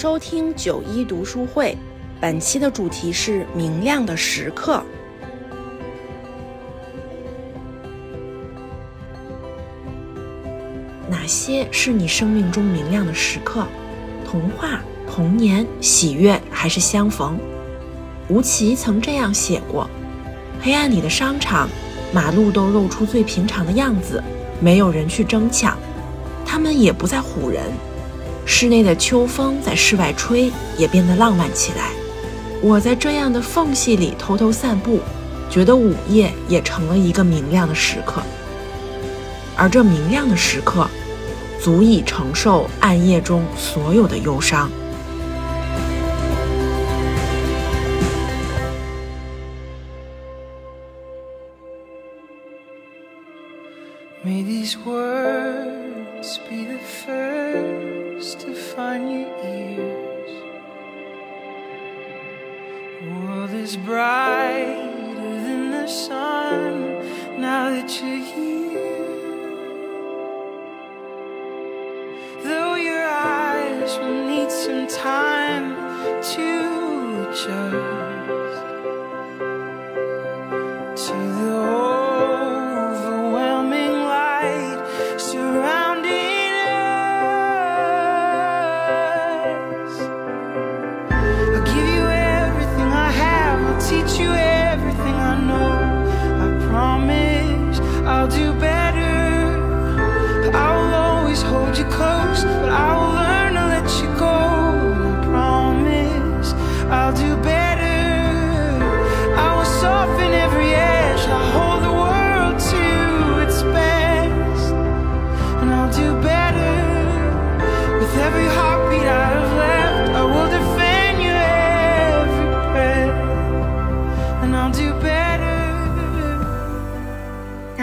收听九一读书会，本期的主题是明亮的时刻。哪些是你生命中明亮的时刻？童话、童年、喜悦，还是相逢？吴奇曾这样写过：黑暗里的商场，马路都露出最平常的样子，没有人去争抢，他们也不再唬人。室内的秋风在室外吹，也变得浪漫起来。我在这样的缝隙里偷偷散步，觉得午夜也成了一个明亮的时刻。而这明亮的时刻，足以承受暗夜中所有的忧伤。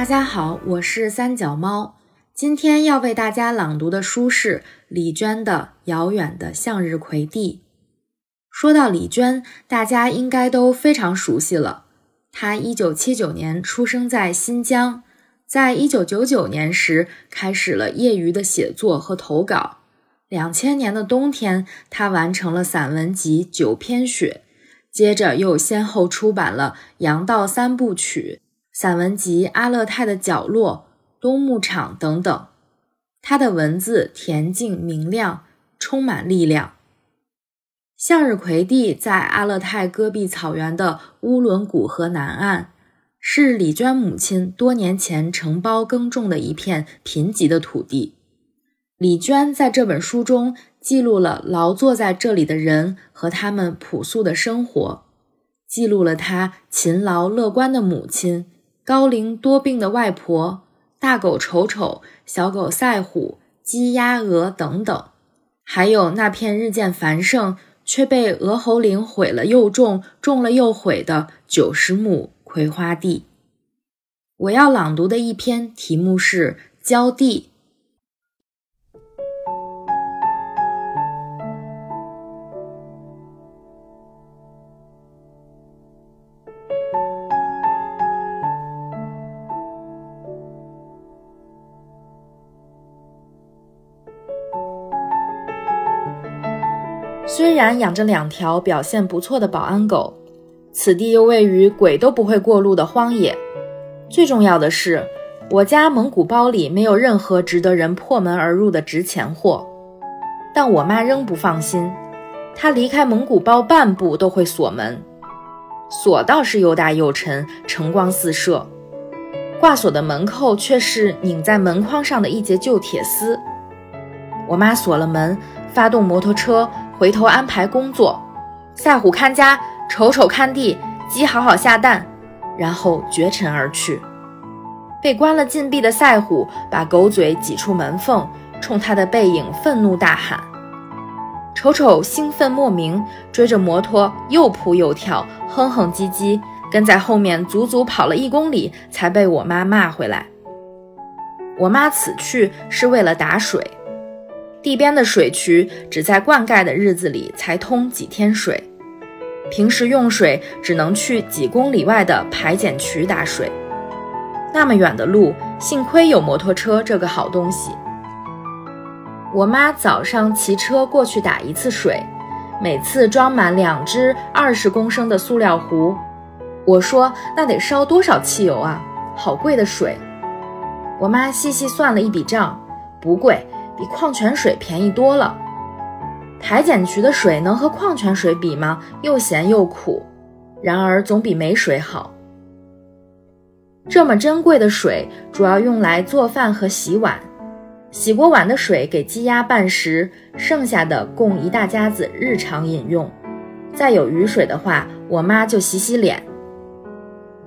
大家好，我是三脚猫。今天要为大家朗读的书是李娟的《遥远的向日葵地》。说到李娟，大家应该都非常熟悉了。她一九七九年出生在新疆，在一九九九年时开始了业余的写作和投稿。两千年的冬天，她完成了散文集《九篇雪》。接着又先后出版了《杨道三部曲》散文集《阿勒泰的角落》《冬牧场》等等。他的文字恬静明亮，充满力量。向日葵地在阿勒泰戈壁草原的乌伦古河南岸，是李娟母亲多年前承包耕种的一片贫瘠的土地。李娟在这本书中。记录了劳作在这里的人和他们朴素的生活，记录了他勤劳乐观的母亲、高龄多病的外婆、大狗丑丑、小狗赛虎、鸡鸭鹅等等，还有那片日渐繁盛却被鹅喉岭毁了又种、种了又毁的九十亩葵花地。我要朗读的一篇题目是《浇地》。虽然养着两条表现不错的保安狗，此地又位于鬼都不会过路的荒野。最重要的是，我家蒙古包里没有任何值得人破门而入的值钱货。但我妈仍不放心，她离开蒙古包半步都会锁门，锁倒是又大又沉，晨光四射。挂锁的门扣却是拧在门框上的一截旧铁丝。我妈锁了门，发动摩托车。回头安排工作，赛虎看家，丑丑看地，鸡好好下蛋，然后绝尘而去。被关了禁闭的赛虎把狗嘴挤出门缝，冲他的背影愤怒大喊。丑丑兴奋莫名，追着摩托又扑又跳，哼哼唧唧，跟在后面足足跑了一公里，才被我妈骂回来。我妈此去是为了打水。地边的水渠只在灌溉的日子里才通几天水，平时用水只能去几公里外的排碱渠打水。那么远的路，幸亏有摩托车这个好东西。我妈早上骑车过去打一次水，每次装满两只二十公升的塑料壶。我说那得烧多少汽油啊？好贵的水。我妈细细算了一笔账，不贵，比矿泉水便宜多了。台碱渠的水能和矿泉水比吗？又咸又苦，然而总比没水好。这么珍贵的水，主要用来做饭和洗碗。洗过碗的水给鸡鸭拌食，剩下的供一大家子日常饮用。再有雨水的话，我妈就洗洗脸。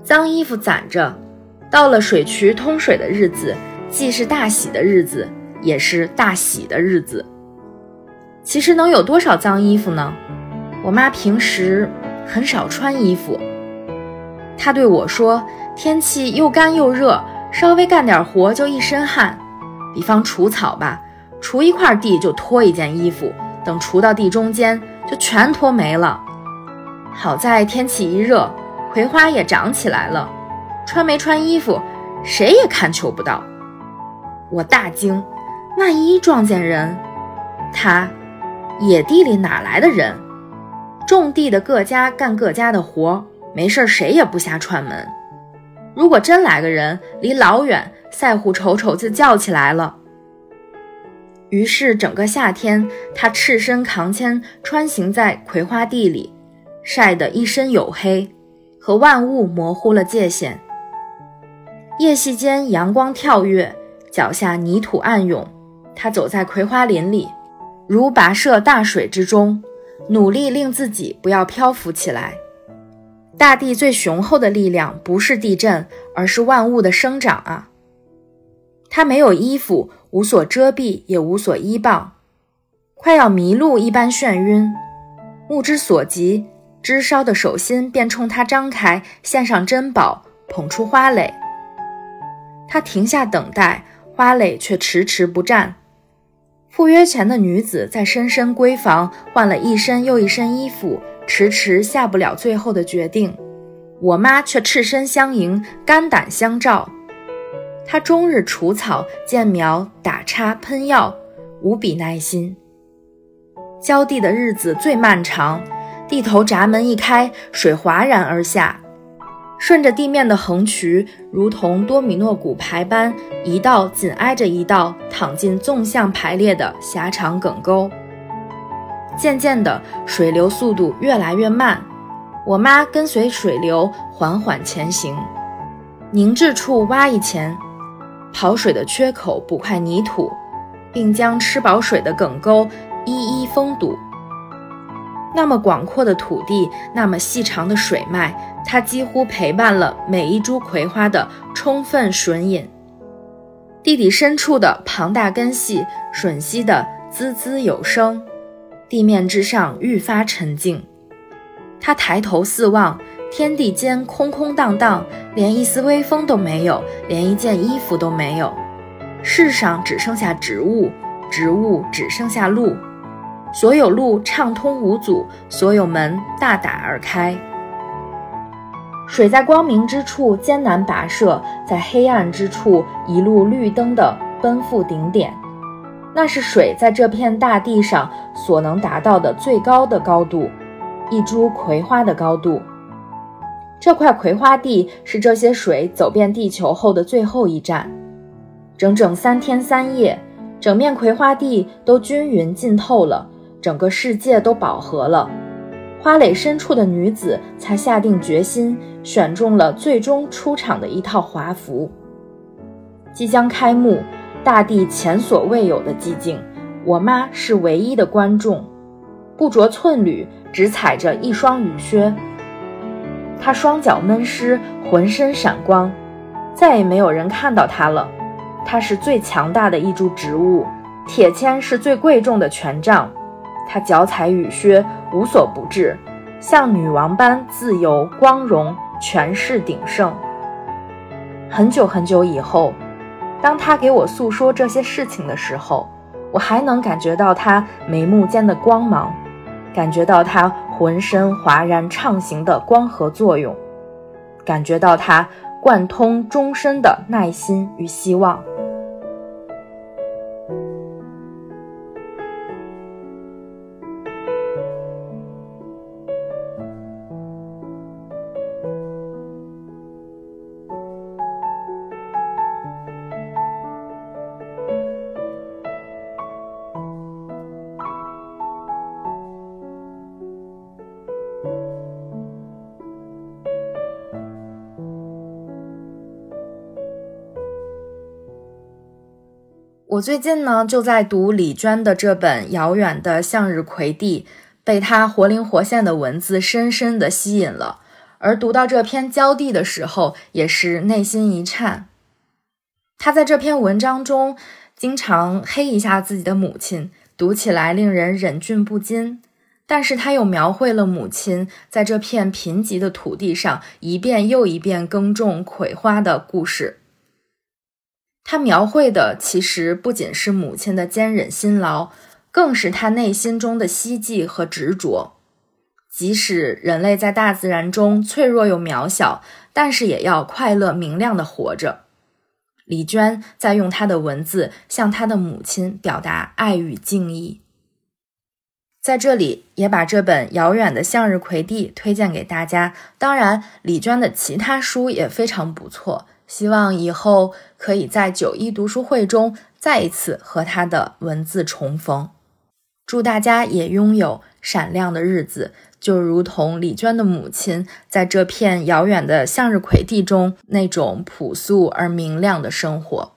脏衣服攒着，到了水渠通水的日子，既是大喜的日子，也是大喜的日子。其实能有多少脏衣服呢？我妈平时很少穿衣服。她对我说：“天气又干又热，稍微干点活就一身汗。比方除草吧，除一块地就脱一件衣服，等除到地中间就全脱没了。好在天气一热，葵花也长起来了，穿没穿衣服，谁也看求不到。”我大惊，万一撞见人，他。野地里哪来的人？种地的各家干各家的活，没事谁也不瞎串门。如果真来个人，离老远赛虎瞅瞅就叫起来了。于是整个夏天，他赤身扛铅穿行在葵花地里，晒得一身黝黑，和万物模糊了界限。夜隙间，阳光跳跃，脚下泥土暗涌，他走在葵花林里。如跋涉大水之中，努力令自己不要漂浮起来。大地最雄厚的力量不是地震，而是万物的生长啊！他没有衣服，无所遮蔽，也无所依傍，快要迷路一般眩晕。目之所及，枝梢的手心便冲他张开，献上珍宝，捧出花蕾。他停下等待，花蕾却迟迟不绽。赴约前的女子在深深闺房换了一身又一身衣服，迟迟下不了最后的决定。我妈却赤身相迎，肝胆相照。她终日除草、见苗、打叉、喷药，无比耐心。浇地的日子最漫长，地头闸门一开，水哗然而下。顺着地面的横渠，如同多米诺骨牌般，一道紧挨着一道，淌进纵向排列的狭长梗沟。渐渐的，水流速度越来越慢，我妈跟随水流缓缓前行。凝滞处挖一钳，跑水的缺口补块泥土，并将吃饱水的梗沟一一封堵。那么广阔的土地，那么细长的水脉，它几乎陪伴了每一株葵花的充分吮饮。地底深处的庞大根系吮吸的滋滋有声，地面之上愈发沉静。他抬头四望，天地间空空荡荡，连一丝微风都没有，连一件衣服都没有。世上只剩下植物，植物只剩下路。所有路畅通无阻，所有门大打而开。水在光明之处艰难跋涉，在黑暗之处一路绿灯的奔赴顶点。那是水在这片大地上所能达到的最高的高度，一株葵花的高度。这块葵花地是这些水走遍地球后的最后一站。整整三天三夜，整面葵花地都均匀浸透了。整个世界都饱和了，花蕾深处的女子才下定决心，选中了最终出场的一套华服。即将开幕，大地前所未有的寂静。我妈是唯一的观众，不着寸缕，只踩着一双雨靴。她双脚闷湿，浑身闪光，再也没有人看到她了。她是最强大的一株植物，铁签是最贵重的权杖。她脚踩雨靴，无所不至，像女王般自由、光荣、权势鼎盛。很久很久以后，当她给我诉说这些事情的时候，我还能感觉到她眉目间的光芒，感觉到她浑身哗然畅行的光合作用，感觉到她贯通终身的耐心与希望。我最近呢就在读李娟的这本《遥远的向日葵地》，被她活灵活现的文字深深的吸引了。而读到这篇娇地的时候，也是内心一颤。她在这篇文章中经常黑一下自己的母亲，读起来令人忍俊不禁。但是她又描绘了母亲在这片贫瘠的土地上一遍又一遍耕种葵花的故事。他描绘的其实不仅是母亲的坚忍辛劳，更是他内心中的希冀和执着。即使人类在大自然中脆弱又渺小，但是也要快乐明亮的活着。李娟在用她的文字向她的母亲表达爱与敬意。在这里，也把这本《遥远的向日葵地》推荐给大家。当然，李娟的其他书也非常不错。希望以后可以在九一读书会中再一次和他的文字重逢。祝大家也拥有闪亮的日子，就如同李娟的母亲在这片遥远的向日葵地中那种朴素而明亮的生活。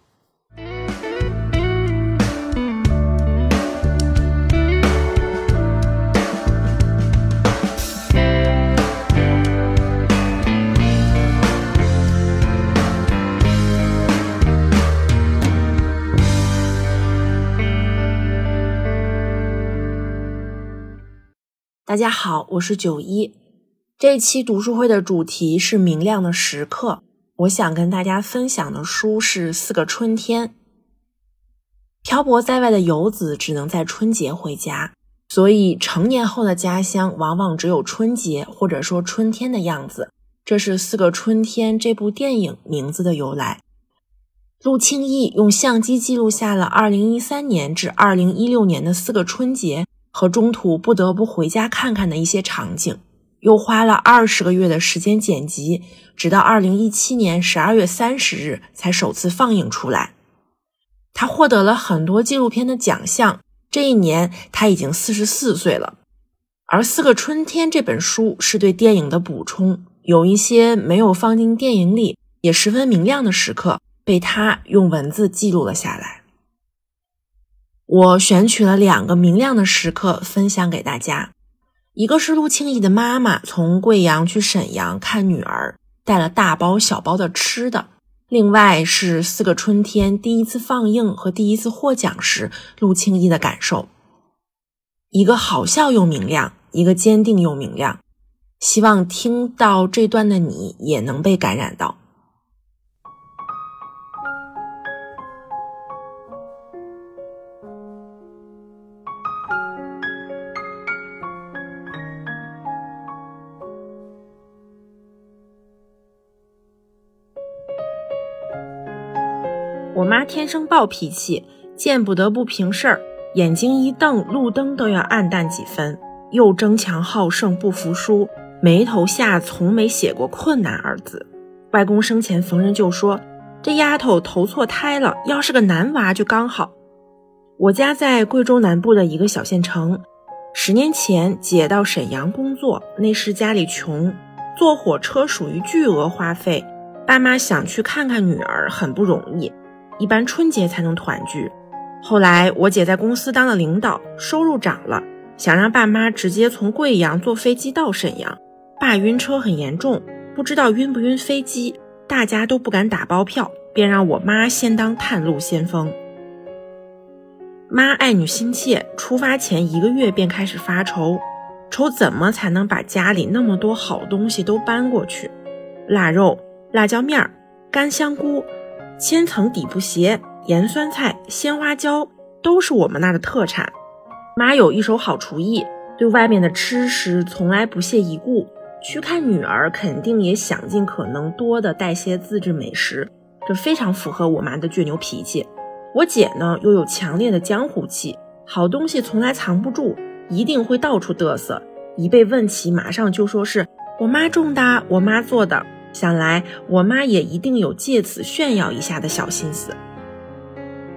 大家好，我是九一。这期读书会的主题是明亮的时刻。我想跟大家分享的书是《四个春天》。漂泊在外的游子只能在春节回家，所以成年后的家乡往往只有春节或者说春天的样子。这是《四个春天》这部电影名字的由来。陆庆义用相机记录下了2013年至2016年的四个春节。和中途不得不回家看看的一些场景，又花了二十个月的时间剪辑，直到二零一七年十二月三十日才首次放映出来。他获得了很多纪录片的奖项，这一年他已经四十四岁了。而《四个春天》这本书是对电影的补充，有一些没有放进电影里，也十分明亮的时刻，被他用文字记录了下来。我选取了两个明亮的时刻分享给大家，一个是陆庆义的妈妈从贵阳去沈阳看女儿，带了大包小包的吃的；另外是《四个春天》第一次放映和第一次获奖时陆庆义的感受，一个好笑又明亮，一个坚定又明亮。希望听到这段的你也能被感染到。我妈天生暴脾气，见不得不平事儿，眼睛一瞪，路灯都要暗淡几分。又争强好胜，不服输，眉头下从没写过困难二字。外公生前逢人就说：“这丫头投错胎了，要是个男娃就刚好。”我家在贵州南部的一个小县城，十年前姐到沈阳工作，那时家里穷，坐火车属于巨额花费，爸妈想去看看女儿很不容易。一般春节才能团聚。后来我姐在公司当了领导，收入涨了，想让爸妈直接从贵阳坐飞机到沈阳。爸晕车很严重，不知道晕不晕飞机，大家都不敢打包票，便让我妈先当探路先锋。妈爱女心切，出发前一个月便开始发愁，愁怎么才能把家里那么多好东西都搬过去：腊肉、辣椒面、干香菇。千层底部鞋、盐酸菜、鲜花椒都是我们那的特产。妈有一手好厨艺，对外面的吃食从来不屑一顾。去看女儿，肯定也想尽可能多的带些自制美食，这非常符合我妈的倔牛脾气。我姐呢，又有强烈的江湖气，好东西从来藏不住，一定会到处嘚瑟。一被问起，马上就说是我妈种的，我妈做的。想来我妈也一定有借此炫耀一下的小心思。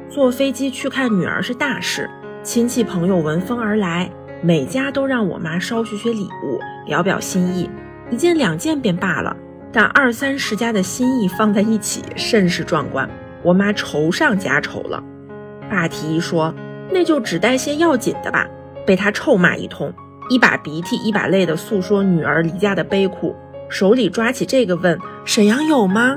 坐飞机去看女儿是大事，亲戚朋友闻风而来，每家都让我妈捎去些礼物，表表心意。一件两件便罢了，但二三十家的心意放在一起，甚是壮观。我妈愁上加愁了。爸提议说：“那就只带些要紧的吧。”被他臭骂一通，一把鼻涕一把泪的诉说女儿离家的悲苦，手里抓起这个问：“沈阳有吗？”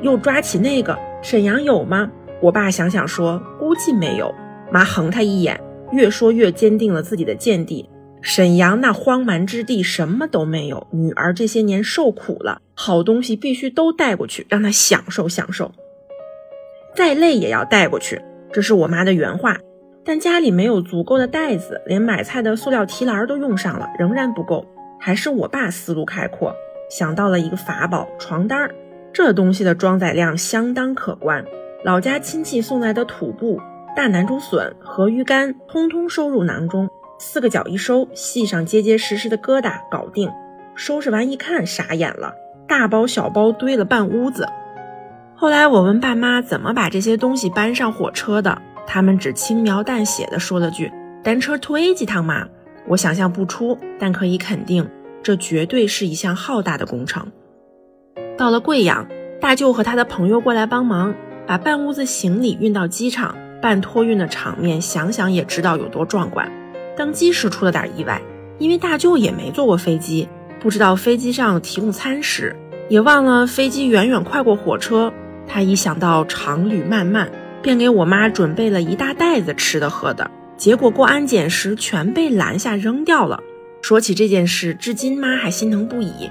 又抓起那个：“沈阳有吗？”我爸想想说：“估计没有。”妈横他一眼，越说越坚定了自己的见地。沈阳那荒蛮之地什么都没有，女儿这些年受苦了，好东西必须都带过去，让她享受享受。再累也要带过去，这是我妈的原话。但家里没有足够的袋子，连买菜的塑料提篮都用上了，仍然不够。还是我爸思路开阔，想到了一个法宝——床单儿。这东西的装载量相当可观，老家亲戚送来的土布、大南竹笋、和鱼干，通通收入囊中。四个角一收，系上结结实实的疙瘩，搞定。收拾完一看，傻眼了，大包小包堆了半屋子。后来我问爸妈怎么把这些东西搬上火车的，他们只轻描淡写的说了句：“单车推几趟嘛。”我想象不出，但可以肯定，这绝对是一项浩大的工程。到了贵阳，大舅和他的朋友过来帮忙，把半屋子行李运到机场，半托运的场面，想想也知道有多壮观。登机时出了点意外，因为大舅也没坐过飞机，不知道飞机上提供餐食，也忘了飞机远远快过火车。他一想到长旅漫漫，便给我妈准备了一大袋子吃的喝的，结果过安检时全被拦下扔掉了。说起这件事，至今妈还心疼不已。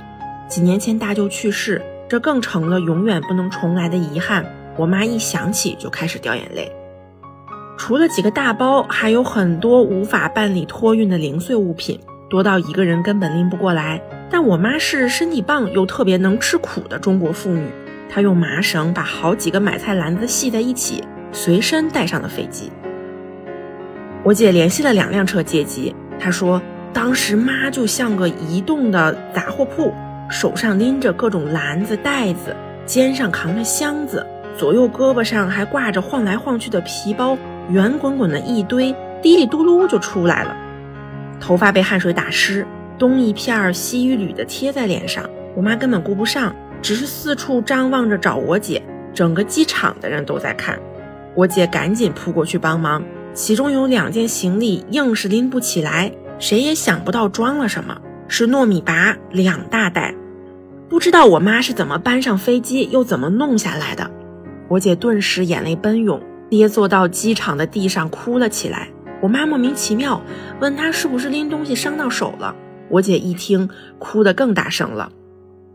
几年前大舅去世，这更成了永远不能重来的遗憾。我妈一想起就开始掉眼泪。除了几个大包，还有很多无法办理托运的零碎物品，多到一个人根本拎不过来。但我妈是身体棒又特别能吃苦的中国妇女，她用麻绳把好几个买菜篮子系在一起，随身带上了飞机。我姐联系了两辆车接机，她说当时妈就像个移动的杂货铺，手上拎着各种篮子袋子，肩上扛着箱子，左右胳膊上还挂着晃来晃去的皮包。圆滚滚的一堆，滴里嘟噜就出来了。头发被汗水打湿，东一片西一缕的贴在脸上。我妈根本顾不上，只是四处张望着找我姐。整个机场的人都在看，我姐赶紧扑过去帮忙。其中有两件行李硬是拎不起来，谁也想不到装了什么，是糯米粑两大袋。不知道我妈是怎么搬上飞机，又怎么弄下来的。我姐顿时眼泪奔涌。跌坐到机场的地上哭了起来。我妈莫名其妙问她是不是拎东西伤到手了。我姐一听，哭得更大声了。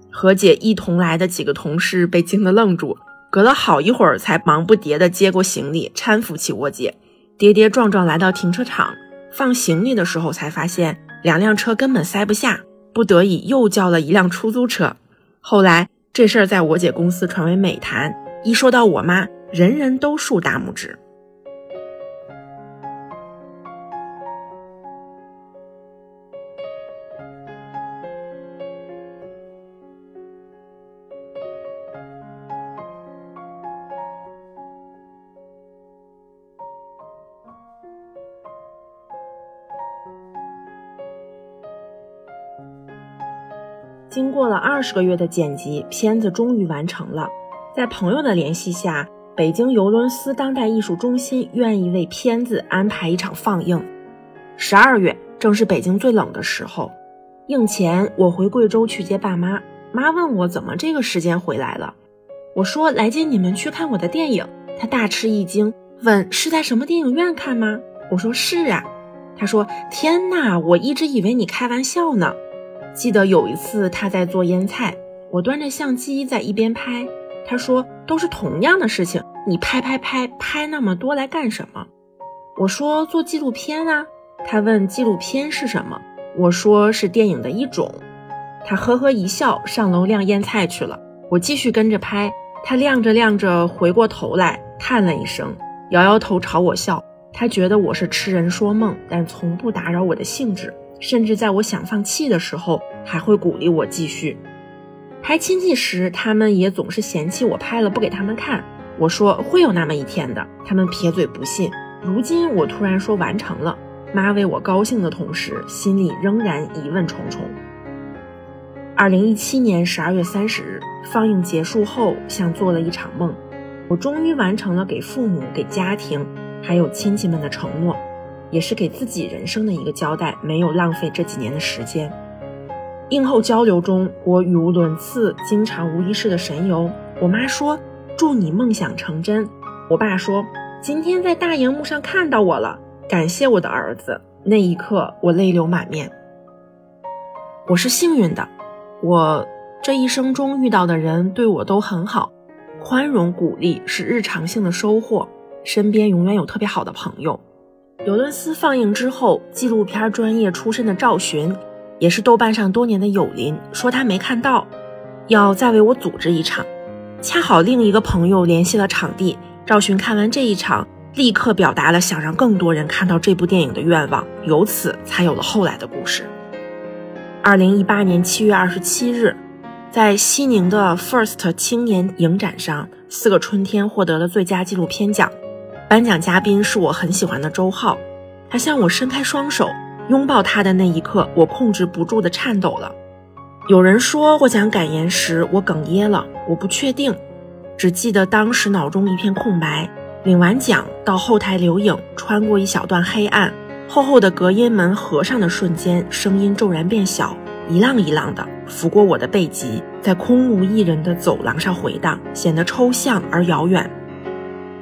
和姐一同来的几个同事被惊得愣住，隔了好一会儿才忙不迭地接过行李，搀扶起我姐，跌跌撞撞来到停车场放行李的时候，才发现两辆车根本塞不下，不得已又叫了一辆出租车。后来这事儿在我姐公司传为美谈，一说到我妈。人人都竖大拇指。经过了二十个月的剪辑，片子终于完成了。在朋友的联系下。北京尤伦斯当代艺术中心愿意为片子安排一场放映。十二月正是北京最冷的时候，映前我回贵州去接爸妈，妈问我怎么这个时间回来了，我说来接你们去看我的电影。她大吃一惊，问是在什么电影院看吗？我说是啊。她说天哪，我一直以为你开玩笑呢。记得有一次他在做腌菜，我端着相机在一边拍。他说：“都是同样的事情，你拍拍拍拍那么多来干什么？”我说：“做纪录片啊。”他问：“纪录片是什么？”我说：“是电影的一种。”他呵呵一笑，上楼晾腌菜去了。我继续跟着拍，他晾着晾着，回过头来叹了一声，摇摇头朝我笑。他觉得我是痴人说梦，但从不打扰我的兴致，甚至在我想放弃的时候，还会鼓励我继续。拍亲戚时，他们也总是嫌弃我拍了不给他们看。我说会有那么一天的，他们撇嘴不信。如今我突然说完成了，妈为我高兴的同时，心里仍然疑问重重。二零一七年十二月三十日放映结束后，像做了一场梦，我终于完成了给父母、给家庭，还有亲戚们的承诺，也是给自己人生的一个交代，没有浪费这几年的时间。映后交流中，我语无伦次，经常无意识的神游。我妈说：“祝你梦想成真。”我爸说：“今天在大荧幕上看到我了，感谢我的儿子。”那一刻，我泪流满面。我是幸运的，我这一生中遇到的人对我都很好，宽容鼓励是日常性的收获，身边永远有特别好的朋友。尤伦斯放映之后，纪录片专业出身的赵寻。也是豆瓣上多年的友邻说他没看到，要再为我组织一场。恰好另一个朋友联系了场地，赵寻看完这一场，立刻表达了想让更多人看到这部电影的愿望，由此才有了后来的故事。二零一八年七月二十七日，在西宁的 First 青年影展上，《四个春天》获得了最佳纪录片奖，颁奖嘉宾是我很喜欢的周浩，他向我伸开双手。拥抱他的那一刻，我控制不住的颤抖了。有人说获奖感言时我哽咽了，我不确定，只记得当时脑中一片空白。领完奖到后台留影，穿过一小段黑暗，厚厚的隔音门合上的瞬间，声音骤然变小，一浪一浪的拂过我的背脊，在空无一人的走廊上回荡，显得抽象而遥远。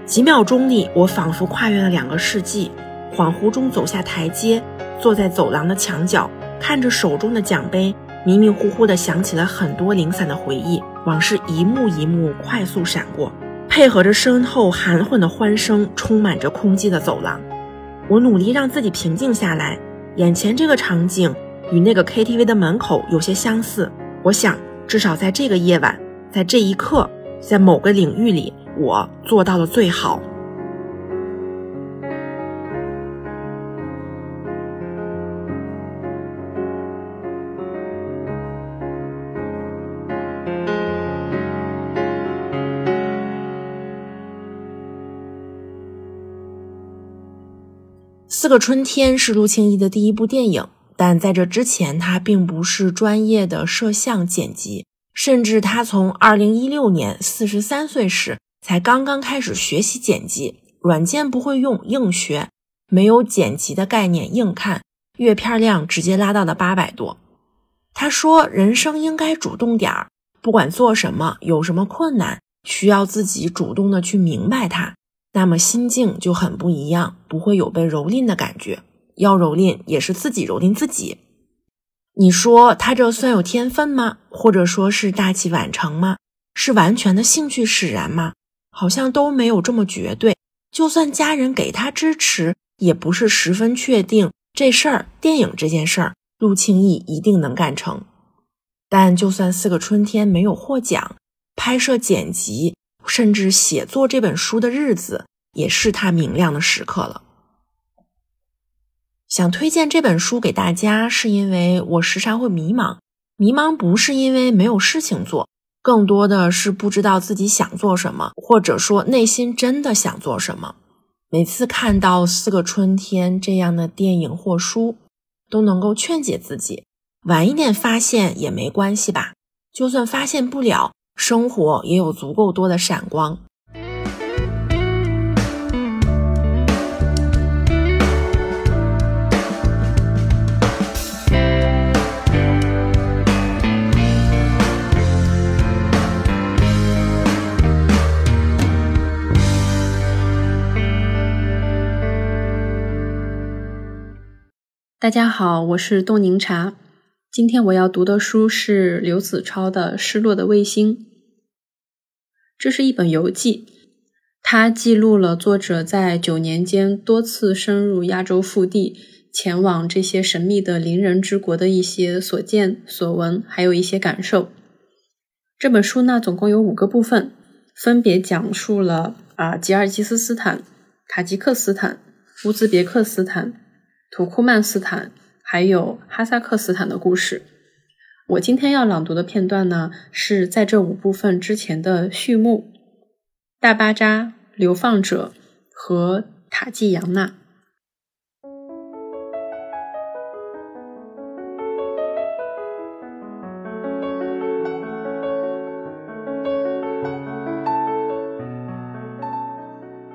几秒钟里，我仿佛跨越了两个世纪，恍惚中走下台阶。坐在走廊的墙角，看着手中的奖杯，迷迷糊糊地想起了很多零散的回忆，往事一幕一幕快速闪过，配合着身后含混的欢声，充满着空寂的走廊。我努力让自己平静下来，眼前这个场景与那个 KTV 的门口有些相似。我想，至少在这个夜晚，在这一刻，在某个领域里，我做到了最好。四个春天是陆庆一的第一部电影，但在这之前，他并不是专业的摄像剪辑，甚至他从二零一六年四十三岁时才刚刚开始学习剪辑，软件不会用，硬学，没有剪辑的概念，硬看，阅片量直接拉到了八百多。他说：“人生应该主动点儿，不管做什么，有什么困难，需要自己主动的去明白它。”那么心境就很不一样，不会有被蹂躏的感觉。要蹂躏也是自己蹂躏自己。你说他这算有天分吗？或者说是大器晚成吗？是完全的兴趣使然吗？好像都没有这么绝对。就算家人给他支持，也不是十分确定这事儿。电影这件事儿，陆庆义一定能干成。但就算四个春天没有获奖，拍摄剪辑。甚至写作这本书的日子，也是他明亮的时刻了。想推荐这本书给大家，是因为我时常会迷茫。迷茫不是因为没有事情做，更多的是不知道自己想做什么，或者说内心真的想做什么。每次看到《四个春天》这样的电影或书，都能够劝解自己：晚一点发现也没关系吧，就算发现不了。生活也有足够多的闪光。大家好，我是冻柠茶。今天我要读的书是刘子超的《失落的卫星》。这是一本游记，它记录了作者在九年间多次深入亚洲腹地，前往这些神秘的邻人之国的一些所见所闻，还有一些感受。这本书呢，总共有五个部分，分别讲述了啊吉尔吉斯斯坦、塔吉克斯坦、乌兹别克斯坦、土库曼斯坦。还有哈萨克斯坦的故事。我今天要朗读的片段呢，是在这五部分之前的序幕：大巴扎、流放者和塔季扬纳。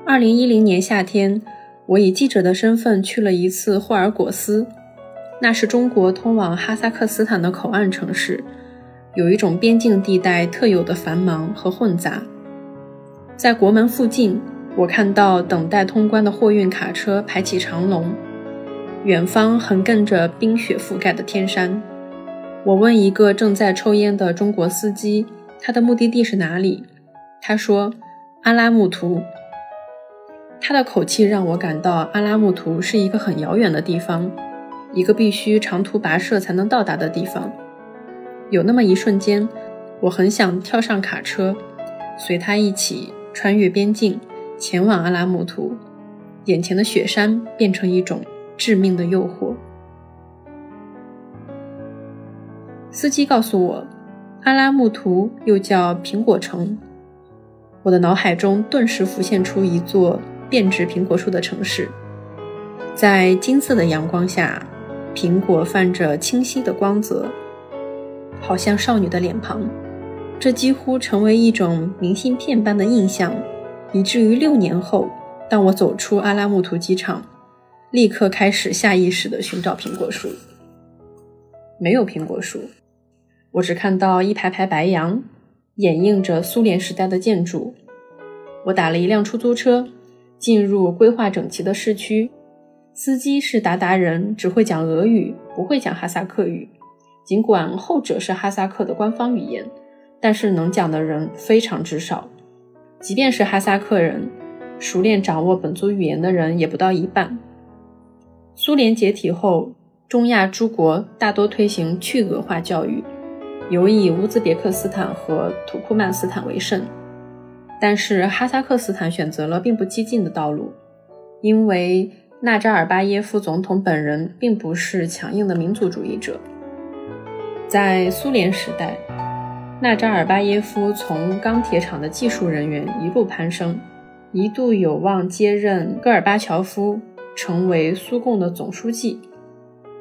二零一零年夏天，我以记者的身份去了一次霍尔果斯，那是中国通往哈萨克斯坦的口岸城市，有一种边境地带特有的繁忙和混杂。在国门附近，我看到等待通关的货运卡车排起长龙，远方横亘着冰雪覆盖的天山。我问一个正在抽烟的中国司机，他的目的地是哪里？他说：“阿拉木图。”他的口气让我感到阿拉木图是一个很遥远的地方，一个必须长途跋涉才能到达的地方。有那么一瞬间，我很想跳上卡车，随他一起穿越边境，前往阿拉木图。眼前的雪山变成一种致命的诱惑。司机告诉我，阿拉木图又叫苹果城。我的脑海中顿时浮现出一座遍植苹果树的城市，在金色的阳光下，苹果泛着清晰的光泽，好像少女的脸庞。这几乎成为一种明信片般的印象，以至于六年后，当我走出阿拉木图机场，立刻开始下意识地寻找苹果树。没有苹果树，我只看到一排排白杨。掩映着苏联时代的建筑。我打了一辆出租车，进入规划整齐的市区。司机是鞑靼人，只会讲俄语，不会讲哈萨克语。尽管后者是哈萨克的官方语言，但是能讲的人非常之少。即便是哈萨克人，熟练掌握本族语言的人也不到一半。苏联解体后，中亚诸国大多推行去俄化教育。尤以乌兹别克斯坦和土库曼斯坦为甚，但是哈萨克斯坦选择了并不激进的道路，因为纳扎尔巴耶夫总统本人并不是强硬的民族主义者。在苏联时代，纳扎尔巴耶夫从钢铁厂的技术人员一路攀升，一度有望接任戈尔巴乔夫，成为苏共的总书记。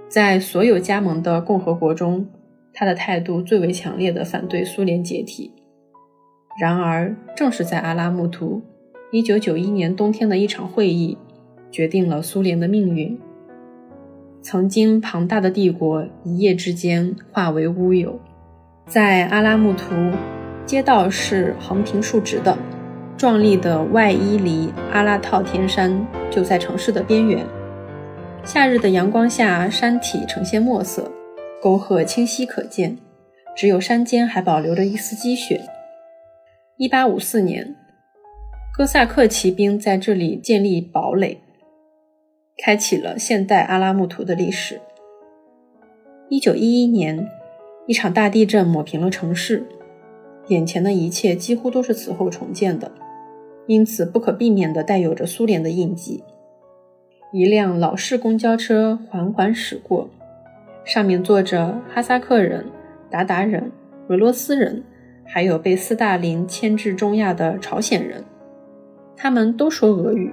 在所有加盟的共和国中，他的态度最为强烈的反对苏联解体。然而，正是在阿拉木图，1991年冬天的一场会议，决定了苏联的命运。曾经庞大的帝国一夜之间化为乌有。在阿拉木图，街道是横平竖直的，壮丽的外伊犁阿拉套天山就在城市的边缘。夏日的阳光下，山体呈现墨色。沟壑清晰可见，只有山间还保留着一丝积雪。一八五四年，哥萨克骑兵在这里建立堡垒，开启了现代阿拉木图的历史。一九一一年，一场大地震抹平了城市，眼前的一切几乎都是此后重建的，因此不可避免地带有着苏联的印记。一辆老式公交车缓缓驶过。上面坐着哈萨克人、鞑靼人、俄罗斯人，还有被斯大林牵制中亚的朝鲜人。他们都说俄语，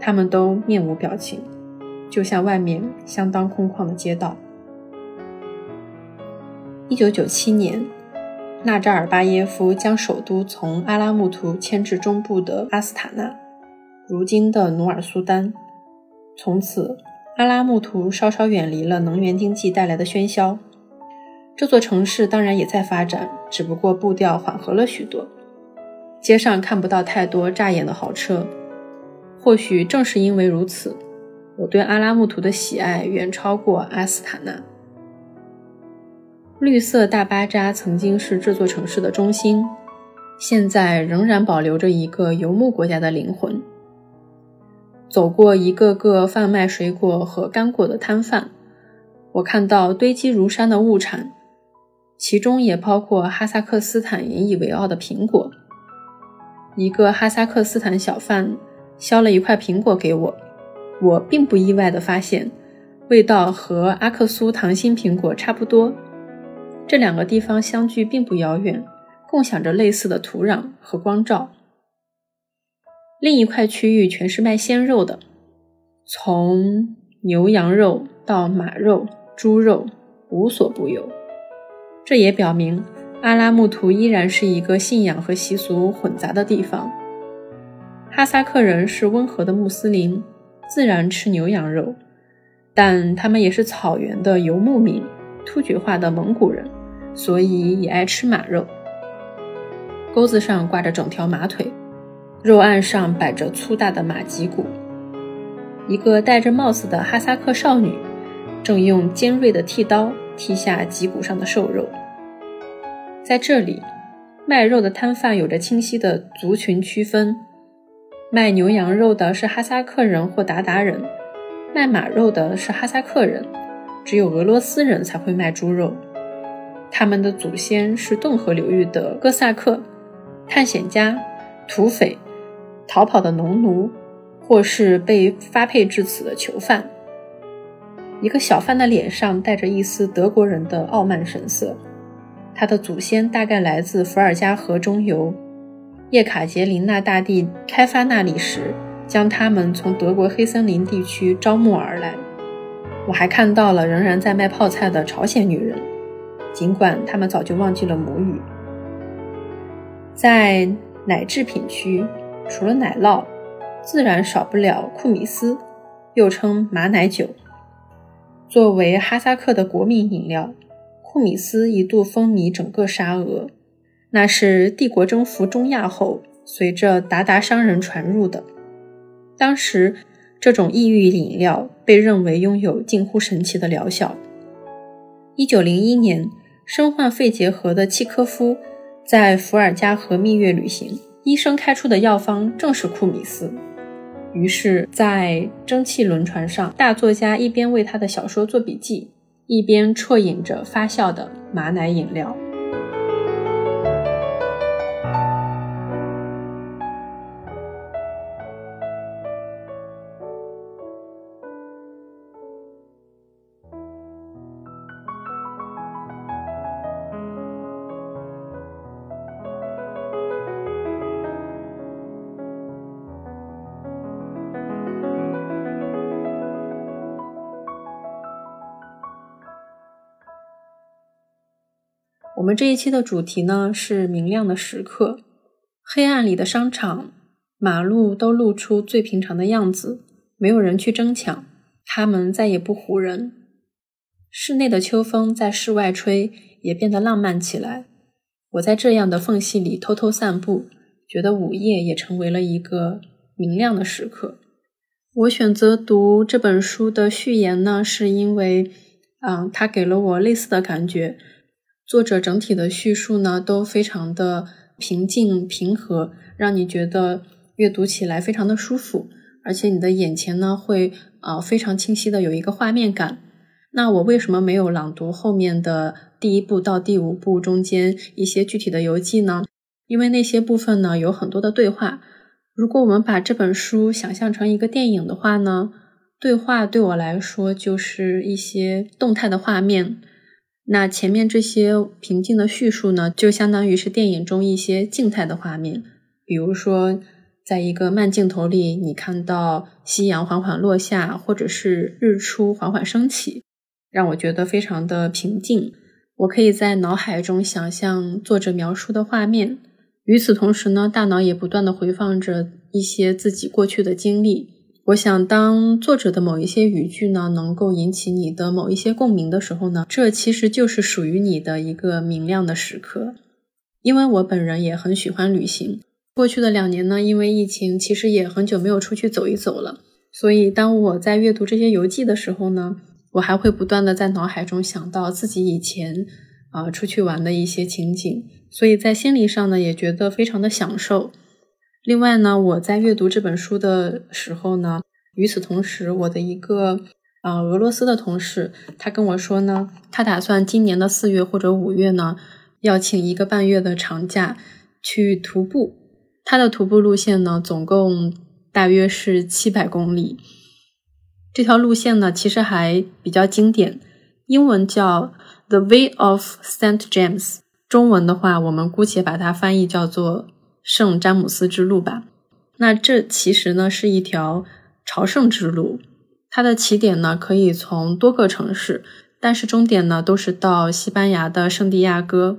他们都面无表情，就像外面相当空旷的街道。一九九七年，纳扎尔巴耶夫将首都从阿拉木图迁至中部的阿斯塔纳，如今的努尔苏丹，从此。阿拉木图稍稍远离了能源经济带来的喧嚣，这座城市当然也在发展，只不过步调缓和了许多。街上看不到太多扎眼的豪车，或许正是因为如此，我对阿拉木图的喜爱远超过阿斯塔纳。绿色大巴扎曾经是这座城市的中心，现在仍然保留着一个游牧国家的灵魂。走过一个个贩卖水果和干果的摊贩，我看到堆积如山的物产，其中也包括哈萨克斯坦引以为傲的苹果。一个哈萨克斯坦小贩削了一块苹果给我，我并不意外地发现，味道和阿克苏糖心苹果差不多。这两个地方相距并不遥远，共享着类似的土壤和光照。另一块区域全是卖鲜肉的，从牛羊肉到马肉、猪肉，无所不有。这也表明阿拉木图依然是一个信仰和习俗混杂的地方。哈萨克人是温和的穆斯林，自然吃牛羊肉，但他们也是草原的游牧民，突厥化的蒙古人，所以也爱吃马肉。钩子上挂着整条马腿，肉案上摆着粗大的马脊骨。一个戴着帽子的哈萨克少女，正用尖锐的剃刀剔下脊骨上的瘦肉。在这里，卖肉的摊贩有着清晰的族群区分。卖牛羊肉的是哈萨克人或鞑靼人，卖马肉的是哈萨克人，只有俄罗斯人才会卖猪肉。他们的祖先是顿河流域的哥萨克、探险家、土匪、逃跑的农奴，或是被发配至此的囚犯。一个小贩的脸上带着一丝德国人的傲慢神色，他的祖先大概来自伏尔加河中游。叶卡捷琳娜大帝开发那里时，将他们从德国黑森林地区招募而来。我还看到了仍然在卖泡菜的朝鲜女人，尽管他们早就忘记了母语。在奶制品区，除了奶酪，自然少不了库米斯，又称马奶酒。作为哈萨克的国民饮料，库米斯一度风靡整个沙俄。那是帝国征服中亚后，随着鞑靼商人传入的。当时，这种异域饮料被认为拥有近乎神奇的疗效。一九零一年，身患肺结核的契科夫在伏尔加河蜜月旅行，医生开出的药方正是库米斯。于是，在蒸汽轮船上，大作家一边为他的小说做笔记，一边啜饮着发酵的马奶饮料。我们这一期的主题呢是明亮的时刻。黑暗里的商场，马路都露出最平常的样子，没有人去争抢，他们再也不唬人。室内的秋风在室外吹，也变得浪漫起来。我在这样的缝隙里偷偷散步，觉得午夜也成为了一个明亮的时刻。我选择读这本书的序言呢，是因为，嗯，它给了我类似的感觉。作者整体的叙述呢，都非常的平静平和，让你觉得阅读起来非常的舒服，而且你的眼前呢会啊非常清晰的有一个画面感。那我为什么没有朗读后面的第一部到第五部中间一些具体的游记呢？因为那些部分呢有很多的对话。如果我们把这本书想象成一个电影的话呢，对话对我来说就是一些动态的画面。那前面这些平静的叙述呢，就相当于是电影中一些静态的画面，比如说，在一个慢镜头里，你看到夕阳缓缓落下，或者是日出缓缓升起，让我觉得非常的平静。我可以在脑海中想象作者描述的画面，与此同时呢，大脑也不断的回放着一些自己过去的经历。我想，当作者的某一些语句呢，能够引起你的某一些共鸣的时候呢，这其实就是属于你的一个明亮的时刻。因为我本人也很喜欢旅行，过去的两年呢，因为疫情，其实也很久没有出去走一走了。所以，当我在阅读这些游记的时候呢，我还会不断的在脑海中想到自己以前啊出去玩的一些情景，所以在心理上呢，也觉得非常的享受。另外呢，我在阅读这本书的时候呢，与此同时，我的一个啊俄罗斯的同事，他跟我说呢，他打算今年的四月或者五月呢，要请一个半月的长假去徒步。他的徒步路线呢，总共大约是七百公里。这条路线呢，其实还比较经典，英文叫 The Way of Saint James，中文的话，我们姑且把它翻译叫做。圣詹姆斯之路吧，那这其实呢是一条朝圣之路，它的起点呢可以从多个城市，但是终点呢都是到西班牙的圣地亚哥。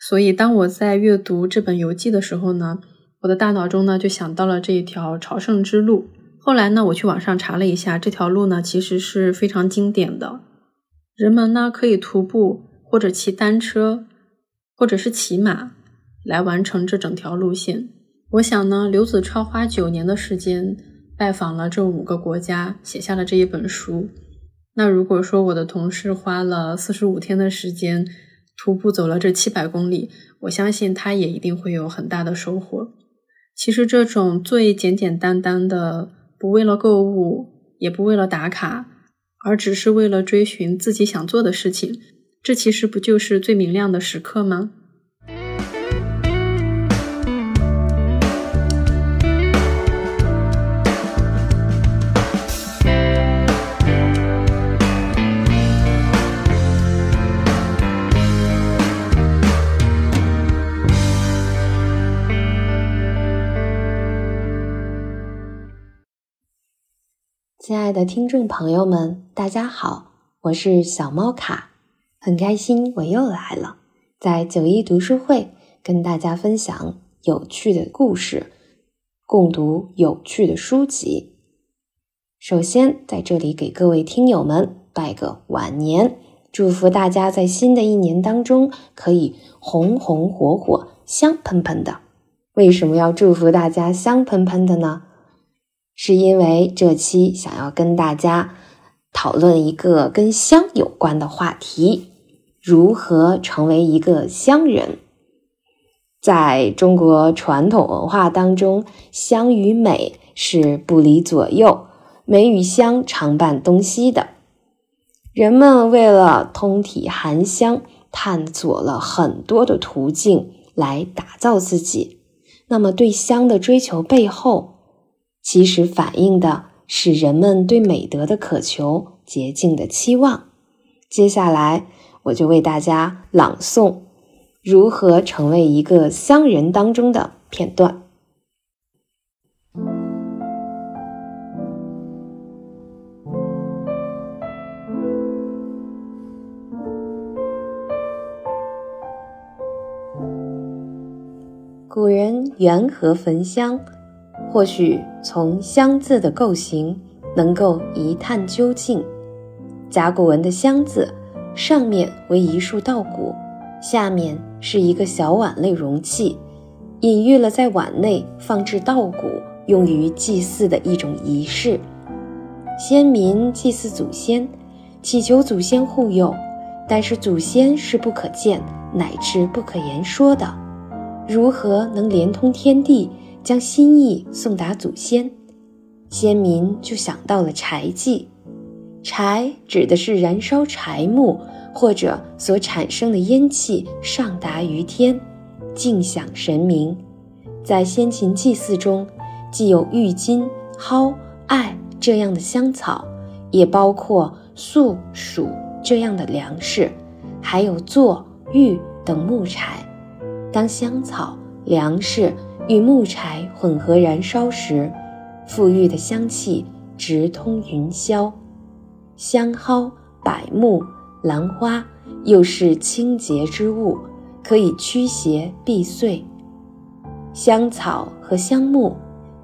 所以当我在阅读这本游记的时候呢，我的大脑中呢就想到了这一条朝圣之路。后来呢，我去网上查了一下，这条路呢其实是非常经典的，人们呢可以徒步或者骑单车，或者是骑马来完成这整条路线。我想呢，刘子超花九年的时间拜访了这五个国家，写下了这一本书。那如果说我的同事花了四十五天的时间徒步走了这七百公里，我相信他也一定会有很大的收获。其实这种最简简单单的，不为了购物，也不为了打卡，而只是为了追寻自己想做的事情，这其实不就是最明亮的时刻吗？亲爱的听众朋友们，大家好，我是小猫卡，很开心我又来了，在九一读书会跟大家分享有趣的故事，共读有趣的书籍。首先，在这里给各位听友们拜个晚年，祝福大家在新的一年当中可以红红火火、香喷喷的。为什么要祝福大家香喷喷的呢？是因为这期想要跟大家讨论一个跟香有关的话题：如何成为一个香人。在中国传统文化当中，香与美是不离左右，美与香常伴东西的。人们为了通体含香，探索了很多的途径来打造自己。那么，对香的追求背后，其实反映的是人们对美德的渴求、洁净的期望。接下来，我就为大家朗诵《如何成为一个乡人》当中的片段。古人缘何焚香？或许从“香”字的构型能够一探究竟。甲骨文的“香”字，上面为一束稻谷，下面是一个小碗类容器，隐喻了在碗内放置稻谷，用于祭祀的一种仪式。先民祭祀祖先，祈求祖先护佑，但是祖先是不可见乃至不可言说的，如何能连通天地？将心意送达祖先，先民就想到了柴祭。柴指的是燃烧柴木或者所产生的烟气上达于天，敬享神明。在先秦祭祀中，既有郁金、蒿、艾这样的香草，也包括粟、黍这样的粮食，还有柞、玉等木材。当香草、粮食。与木柴混合燃烧时，馥郁的香气直通云霄。香蒿、柏木、兰花又是清洁之物，可以驱邪避祟。香草和香木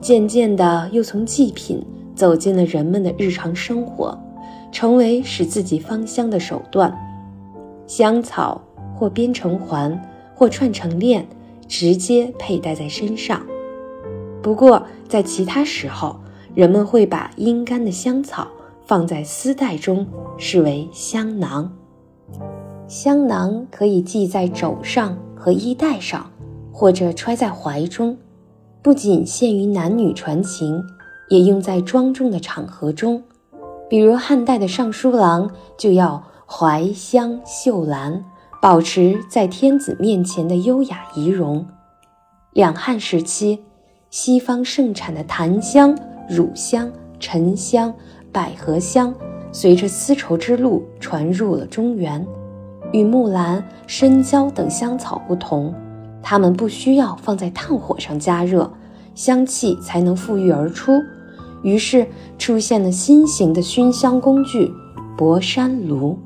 渐渐地又从祭品走进了人们的日常生活，成为使自己芳香的手段。香草或编成环，或串成链。直接佩戴在身上。不过，在其他时候，人们会把阴干的香草放在丝带中，视为香囊。香囊可以系在肘上和衣带上，或者揣在怀中。不仅限于男女传情，也用在庄重的场合中。比如汉代的尚书郎就要怀香绣兰。保持在天子面前的优雅仪容。两汉时期，西方盛产的檀香、乳香、沉香、百合香，随着丝绸之路传入了中原。与木兰、生椒等香草不同，它们不需要放在炭火上加热，香气才能馥郁而出。于是出现了新型的熏香工具——博山炉。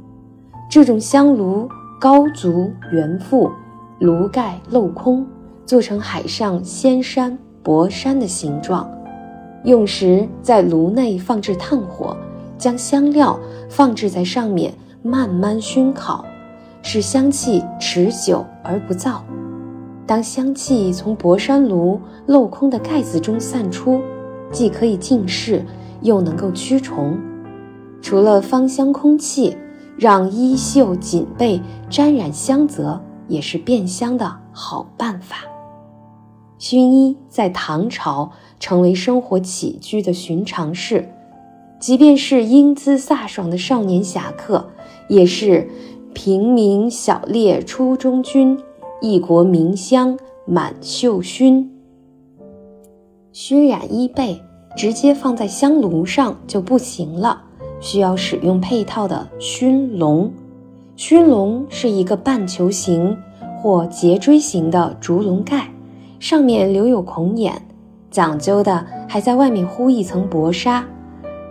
这种香炉。高足圆腹，炉盖镂空，做成海上仙山博山的形状。用时在炉内放置炭火，将香料放置在上面，慢慢熏烤，使香气持久而不燥。当香气从博山炉镂空的盖子中散出，既可以净室，又能够驱虫。除了芳香空气，让衣袖锦被沾染香泽，也是变香的好办法。薰衣在唐朝成为生活起居的寻常事，即便是英姿飒爽的少年侠客，也是平民小猎出中军。一国名香满袖熏，熏染衣被直接放在香炉上就不行了，需要使用配套的熏笼。熏笼是一个半球形或节锥形的竹笼盖，上面留有孔眼，讲究的还在外面糊一层薄纱。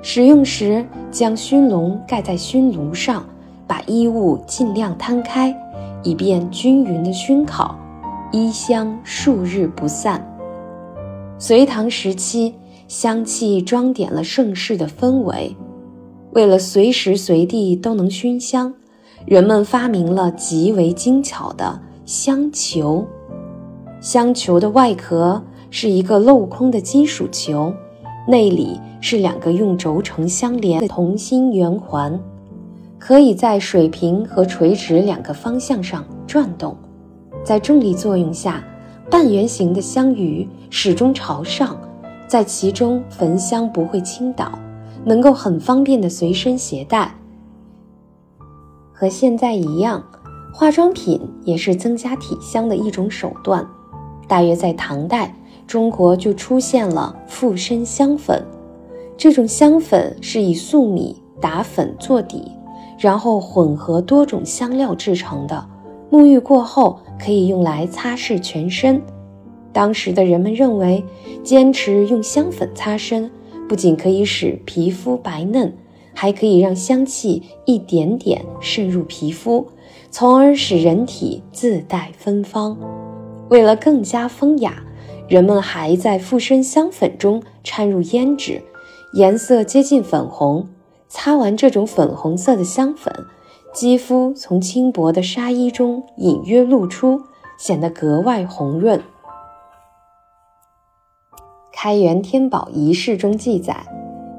使用时将熏笼盖在熏炉上，把衣物尽量摊开。以便均匀的熏烤，衣香数日不散。隋唐时期，香气装点了盛世的氛围。为了随时随地都能熏香，人们发明了极为精巧的香球。香球的外壳是一个镂空的金属球，内里是两个用轴承相连的同心圆环。可以在水平和垂直两个方向上转动，在重力作用下，半圆形的香盂始终朝上，在其中焚香不会倾倒，能够很方便的随身携带。和现在一样，化妆品也是增加体香的一种手段。大约在唐代，中国就出现了附身香粉，这种香粉是以粟米打粉做底。然后混合多种香料制成的，沐浴过后可以用来擦拭全身。当时的人们认为，坚持用香粉擦身，不仅可以使皮肤白嫩，还可以让香气一点点渗入皮肤，从而使人体自带芬芳。为了更加风雅，人们还在附身香粉中掺入胭脂，颜色接近粉红。擦完这种粉红色的香粉，肌肤从轻薄的纱衣中隐约露出，显得格外红润。开元天宝遗事中记载，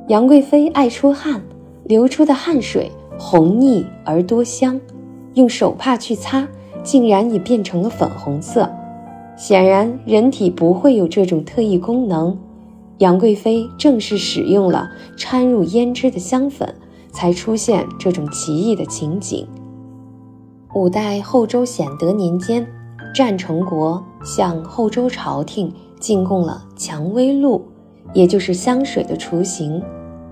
杨贵妃爱出汗，流出的汗水红腻而多香，用手帕去擦，竟然也变成了粉红色。显然，人体不会有这种特异功能。杨贵妃正是使用了掺入胭脂的香粉，才出现这种奇异的情景。五代后周显德年间，战成国向后周朝廷进贡了蔷薇露，也就是香水的雏形。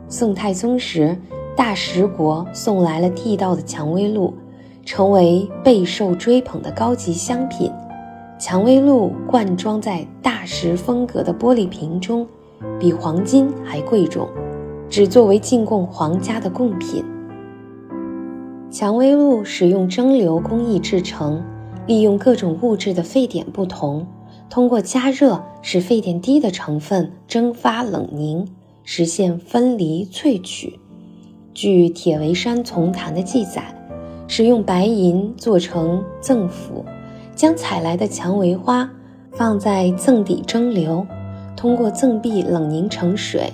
宋太宗时，大食国送来了地道的蔷薇露，成为备受追捧的高级香品。蔷薇露灌装在大食风格的玻璃瓶中。比黄金还贵重，只作为进贡皇家的贡品。蔷薇露使用蒸馏工艺制成，利用各种物质的沸点不同，通过加热使沸点低的成分蒸发冷凝，实现分离萃取。据铁围山丛谈的记载，使用白银做成赠府，将采来的蔷薇花放在赠底蒸馏。通过赠壁冷凝成水，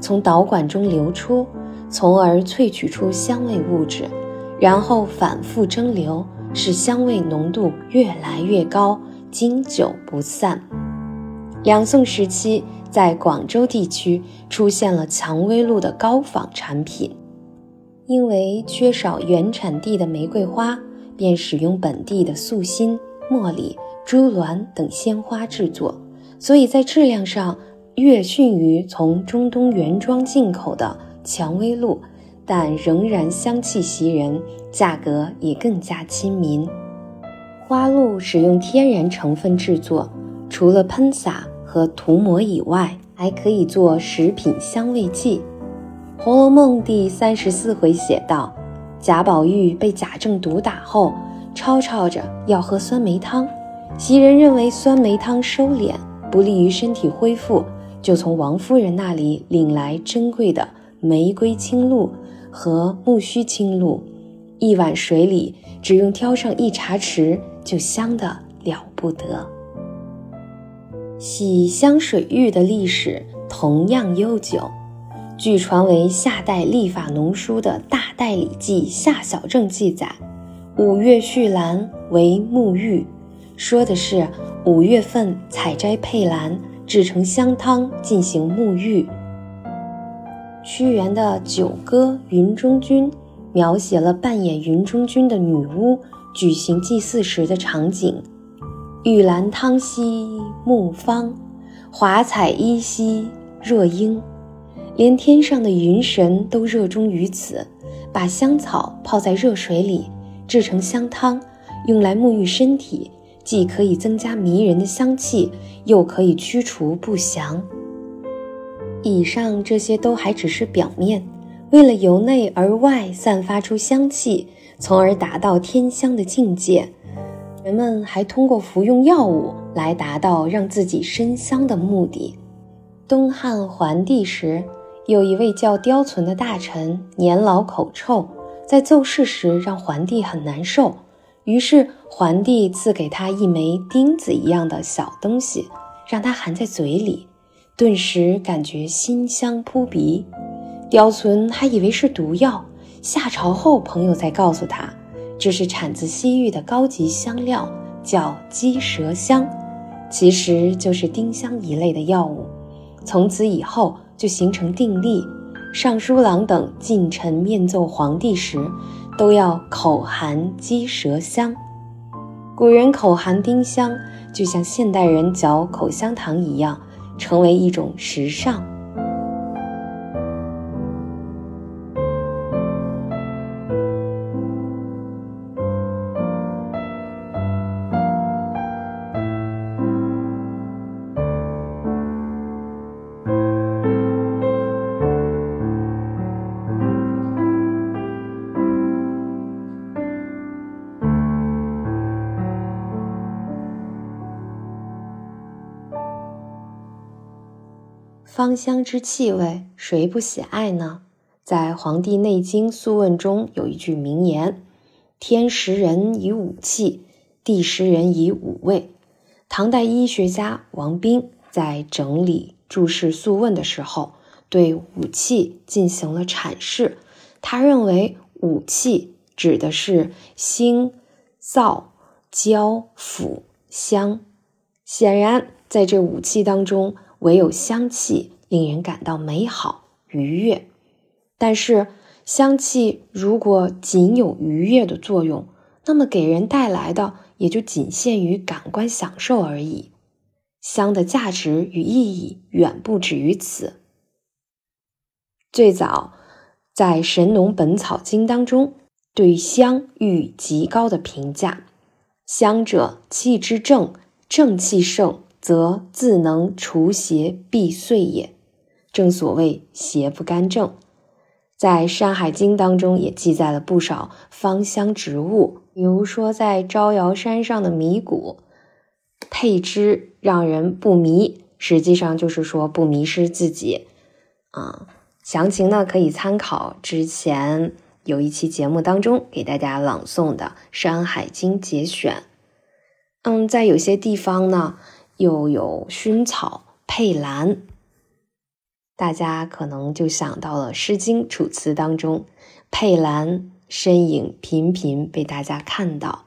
从导管中流出，从而萃取出香味物质，然后反复蒸馏，使香味浓度越来越高，经久不散。两宋时期，在广州地区出现了蔷薇露的高仿产品，因为缺少原产地的玫瑰花，便使用本地的素心、茉莉、珠鸾等鲜花制作。所以在质量上略逊于从中东原装进口的蔷薇露，但仍然香气袭人，价格也更加亲民。花露使用天然成分制作，除了喷洒和涂抹以外，还可以做食品香味剂。《红楼梦》第三十四回写道：贾宝玉被贾政毒打后，吵吵着要喝酸梅汤，袭人认为酸梅汤收敛。不利于身体恢复，就从王夫人那里领来珍贵的玫瑰青露和木须青露，一碗水里只用挑上一茶匙，就香得了不得。洗香水浴的历史同样悠久，据传为夏代历法农书的《大代礼记·夏小正》记载，五月续兰为沐浴，说的是五月份采摘佩兰。制成香汤进行沐浴。屈原的《九歌·云中君》描写了扮演云中君的女巫举行祭祀时的场景：玉兰汤兮沐芳，华彩衣兮若英。连天上的云神都热衷于此，把香草泡在热水里，制成香汤，用来沐浴身体。既可以增加迷人的香气，又可以驱除不祥。以上这些都还只是表面，为了由内而外散发出香气，从而达到天香的境界，人们还通过服用药物来达到让自己身香的目的。东汉桓帝时，有一位叫刁存的大臣，年老口臭，在奏事时让桓帝很难受。于是，桓帝赐给他一枚钉子一样的小东西，让他含在嘴里，顿时感觉馨香扑鼻。刁存还以为是毒药，下朝后朋友才告诉他，这是产自西域的高级香料，叫鸡舌香，其实就是丁香一类的药物。从此以后，就形成定例，尚书郎等进臣面奏皇帝时。都要口含鸡舌香，古人口含丁香，就像现代人嚼口香糖一样，成为一种时尚。芳香之气味，谁不喜爱呢？在《黄帝内经·素问》中有一句名言：“天时人以五气，地时人以五味。”唐代医学家王冰在整理注释《素问》的时候，对五气进行了阐释。他认为五气指的是辛、燥、焦、腐、香。显然，在这五气当中，唯有香气令人感到美好愉悦，但是香气如果仅有愉悦的作用，那么给人带来的也就仅限于感官享受而已。香的价值与意义远不止于此。最早在《神农本草经》当中，对香予以极高的评价：“香者，气之正，正气盛。”则自能除邪避祟也，正所谓邪不干正。在《山海经》当中也记载了不少芳香植物，比如说在招摇山上的迷谷，配之让人不迷，实际上就是说不迷失自己。啊，详情呢可以参考之前有一期节目当中给大家朗诵的《山海经》节选。嗯，在有些地方呢。又有薰草佩兰，大家可能就想到了《诗经·楚辞》当中佩兰身影频频被大家看到。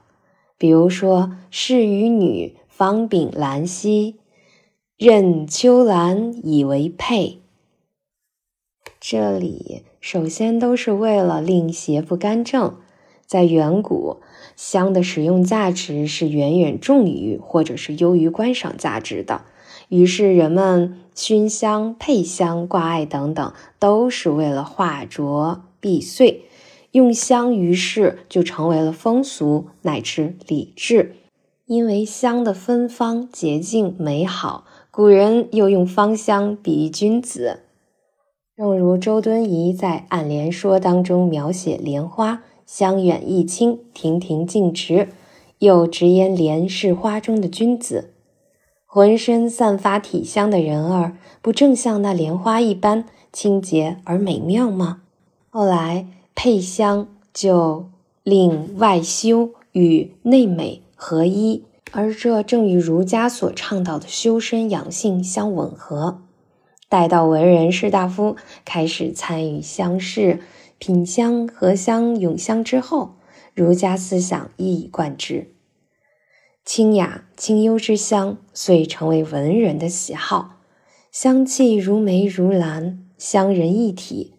比如说“士与女方秉兰兮，任秋兰以为佩”，这里首先都是为了令邪不干正。在远古，香的使用价值是远远重于或者是优于观赏价值的。于是，人们熏香、配香、挂艾等等，都是为了化浊避祟。用香于是就成为了风俗乃至礼制。因为香的芬芳洁净美好，古人又用芳香比喻君子。正如周敦颐在《暗莲说》当中描写莲花。香远益清，亭亭净植，又直言莲是花中的君子。浑身散发体香的人儿，不正像那莲花一般清洁而美妙吗？后来配香就令外修与内美合一，而这正与儒家所倡导的修身养性相吻合。待到文人士大夫开始参与香事、品香、合香、咏香之后，儒家思想一以贯之。清雅清幽之香，遂成为文人的喜好。香气如梅如兰，香人一体，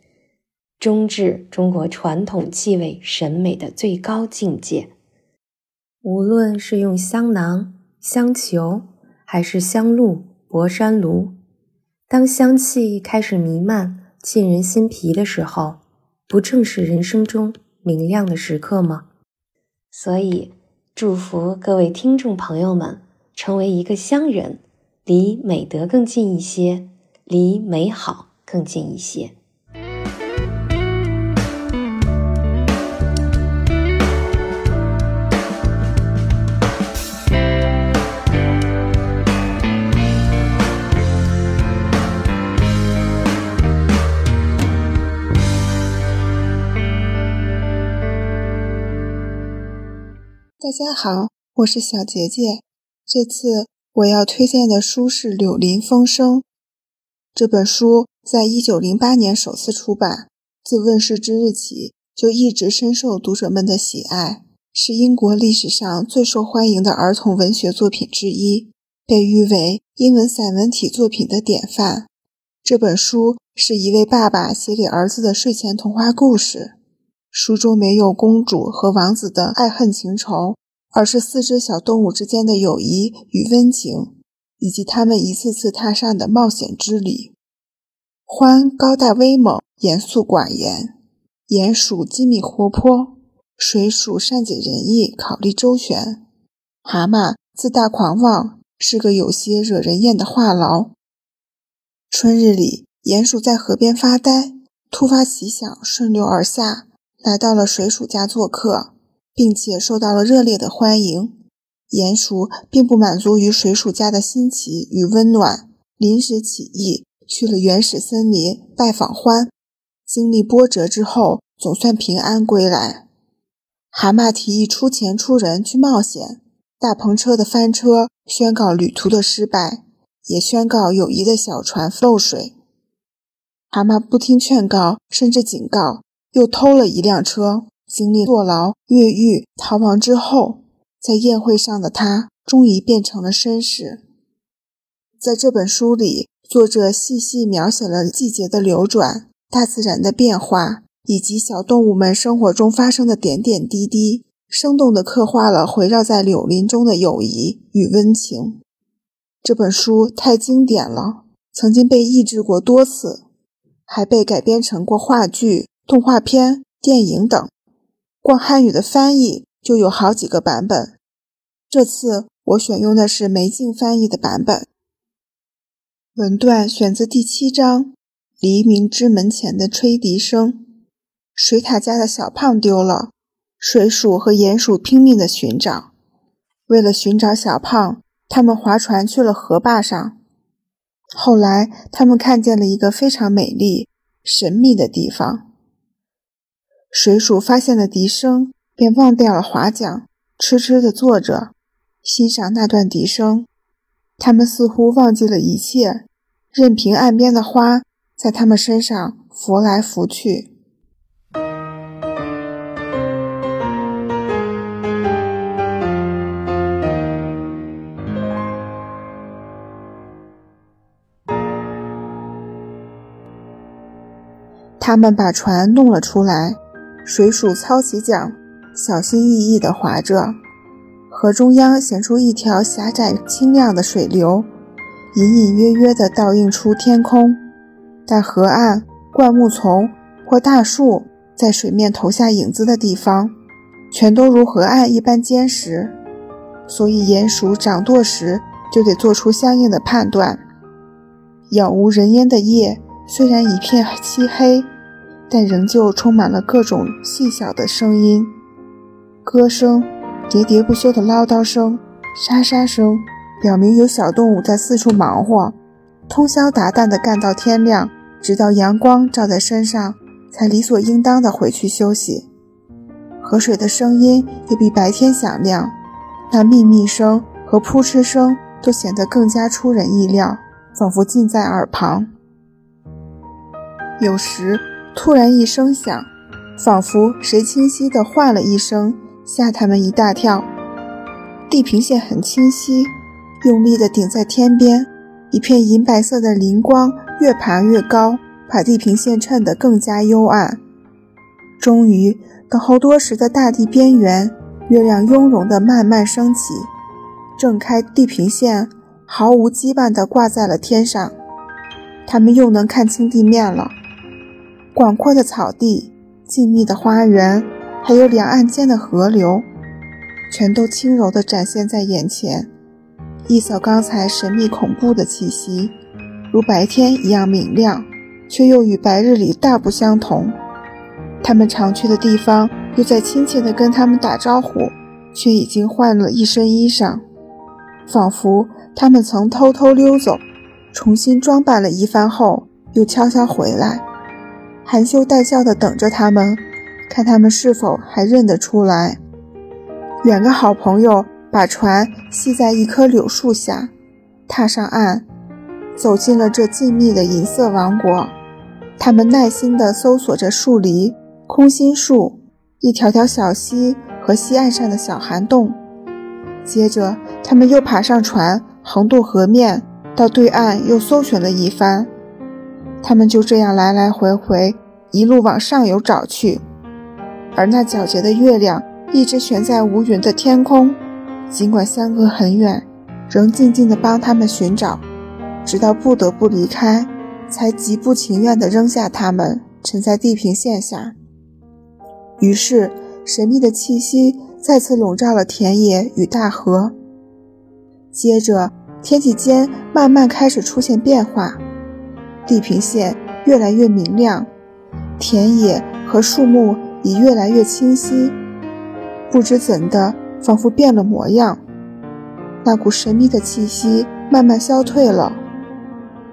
终至中国传统气味审美的最高境界。无论是用香囊、香球，还是香露、博山炉，当香气开始弥漫、沁人心脾的时候，不正是人生中明亮的时刻吗？所以。祝福各位听众朋友们成为一个乡人，离美德更近一些，离美好更近一些。大家好，我是小杰杰。这次我要推荐的书是《柳林风声》这本书，在一九零八年首次出版，自问世之日起就一直深受读者们的喜爱，是英国历史上最受欢迎的儿童文学作品之一，被誉为英文散文体作品的典范。这本书是一位爸爸写给儿子的睡前童话故事。书中没有公主和王子的爱恨情仇，而是四只小动物之间的友谊与温情，以及他们一次次踏上的冒险之旅。獾高大威猛，严肃寡言；鼹鼠机敏活泼；水鼠善解人意，考虑周全；蛤蟆自大狂妄，是个有些惹人厌的话痨。春日里，鼹鼠在河边发呆，突发奇想，顺流而下。来到了水鼠家做客，并且受到了热烈的欢迎。鼹鼠并不满足于水鼠家的新奇与温暖，临时起意去了原始森林拜访獾。经历波折之后，总算平安归来。蛤蟆提议出钱出人去冒险。大篷车的翻车宣告旅途的失败，也宣告友谊的小船漏水。蛤蟆不听劝告，甚至警告。又偷了一辆车，经历坐牢、越狱、逃亡之后，在宴会上的他终于变成了绅士。在这本书里，作者细细描写了季节的流转、大自然的变化，以及小动物们生活中发生的点点滴滴，生动地刻画了围绕在柳林中的友谊与温情。这本书太经典了，曾经被译制过多次，还被改编成过话剧。动画片、电影等，光汉语的翻译就有好几个版本。这次我选用的是梅静翻译的版本。文段选自第七章《黎明之门前的吹笛声》。水獭家的小胖丢了，水鼠和鼹鼠拼命地寻找。为了寻找小胖，他们划船去了河坝上。后来，他们看见了一个非常美丽、神秘的地方。水鼠发现了笛声，便忘掉了划桨，痴痴地坐着，欣赏那段笛声。他们似乎忘记了一切，任凭岸边的花在他们身上拂来拂去。他们把船弄了出来。水鼠操起桨，小心翼翼地划着。河中央显出一条狭窄清亮的水流，隐隐约约地倒映出天空。但河岸、灌木丛或大树在水面投下影子的地方，全都如河岸一般坚实。所以鼹鼠掌舵时就得做出相应的判断。杳无人烟的夜，虽然一片漆黑。但仍旧充满了各种细小的声音，歌声、喋喋不休的唠叨声、沙沙声、表明有小动物在四处忙活，通宵达旦地干到天亮，直到阳光照在身上，才理所应当地回去休息。河水的声音也比白天响亮，那密密声和扑哧声都显得更加出人意料，仿佛近在耳旁。有时突然一声响，仿佛谁清晰地唤了一声，吓他们一大跳。地平线很清晰，用力地顶在天边，一片银白色的灵光越爬越高，把地平线衬得更加幽暗。终于。等候多时的大地边缘，月亮雍容地慢慢升起，挣开地平线，毫无羁绊地挂在了天上。他们又能看清地面了。广阔的草地、静谧的花园，还有两岸间的河流，全都轻柔地展现在眼前，一扫刚才神秘恐怖的气息，如白天一样明亮，却又与白日里大不相同。他们常去的地方，又在亲切地跟他们打招呼，却已经换了一身衣裳，仿佛他们曾偷偷溜走，重新装扮了一番后，又悄悄回来，含羞带笑地等着他们，看他们是否还认得出来。两个好朋友把船系在一棵柳树下，踏上岸，走进了这静谧的银色王国。他们耐心地搜索着树篱。空心树，一条条小溪和溪岸上的小涵洞。接着，他们又爬上船，横渡河面，到对岸又搜寻了一番。他们就这样来来回回，一路往上游找去。而那皎洁的月亮一直悬在无云的天空，尽管相隔很远，仍静静地帮他们寻找，直到不得不离开，才极不情愿地扔下他们，沉在地平线下。于是，神秘的气息再次笼罩了田野与大河。接着，天际间慢慢开始出现变化，地平线越来越明亮，田野和树木已越来越清晰。不知怎的，仿佛变了模样。那股神秘的气息慢慢消退了。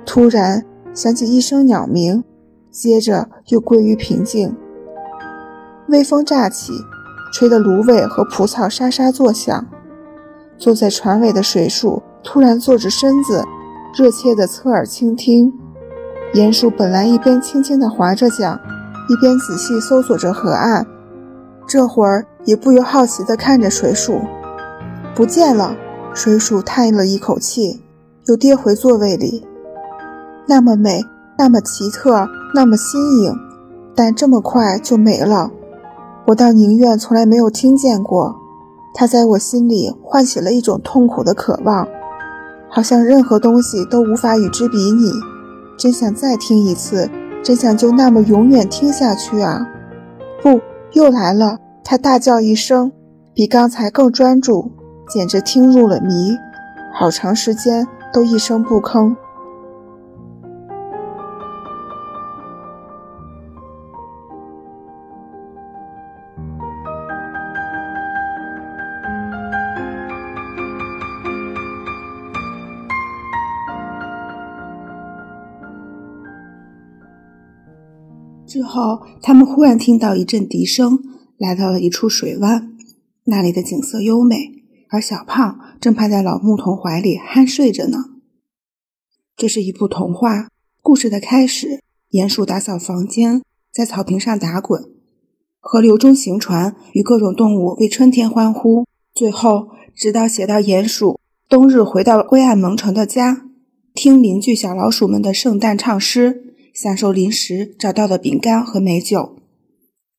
突然响起一声鸟鸣，接着又归于平静。微风乍起，吹得芦苇和蒲草沙沙作响。坐在船尾的水鼠突然坐直身子，热切地侧耳倾听。鼹鼠本来一边轻轻地划着桨，一边仔细搜索着河岸，这会儿也不由好奇地看着水鼠。不见了！水鼠叹了一口气，又跌回座位里。那么美，那么奇特，那么新颖，但这么快就没了。我倒宁愿从来没有听见过，它在我心里唤起了一种痛苦的渴望，好像任何东西都无法与之比拟。真想再听一次，真想就那么永远听下去啊！不，又来了！他大叫一声，比刚才更专注，简直听入了迷，好长时间都一声不吭。后，他们忽然听到一阵笛声，来到了一处水湾，那里的景色优美，而小胖正趴在老牧童怀里酣睡着呢。这是一部童话故事的开始。鼹鼠打扫房间，在草坪上打滚，河流中行船，与各种动物为春天欢呼。最后，直到写到鼹鼠冬日回到了灰暗蒙城的家，听邻居小老鼠们的圣诞唱诗。享受临时找到的饼干和美酒，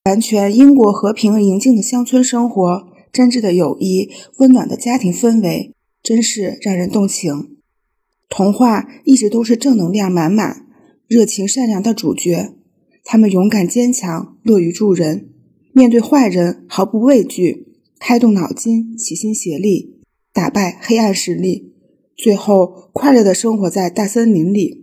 完全英国和平宁静的乡村生活，真挚的友谊，温暖的家庭氛围，真是让人动情。童话一直都是正能量满满、热情善良的主角，他们勇敢坚强，乐于助人，面对坏人毫不畏惧，开动脑筋，齐心协力，打败黑暗势力，最后快乐的生活在大森林里。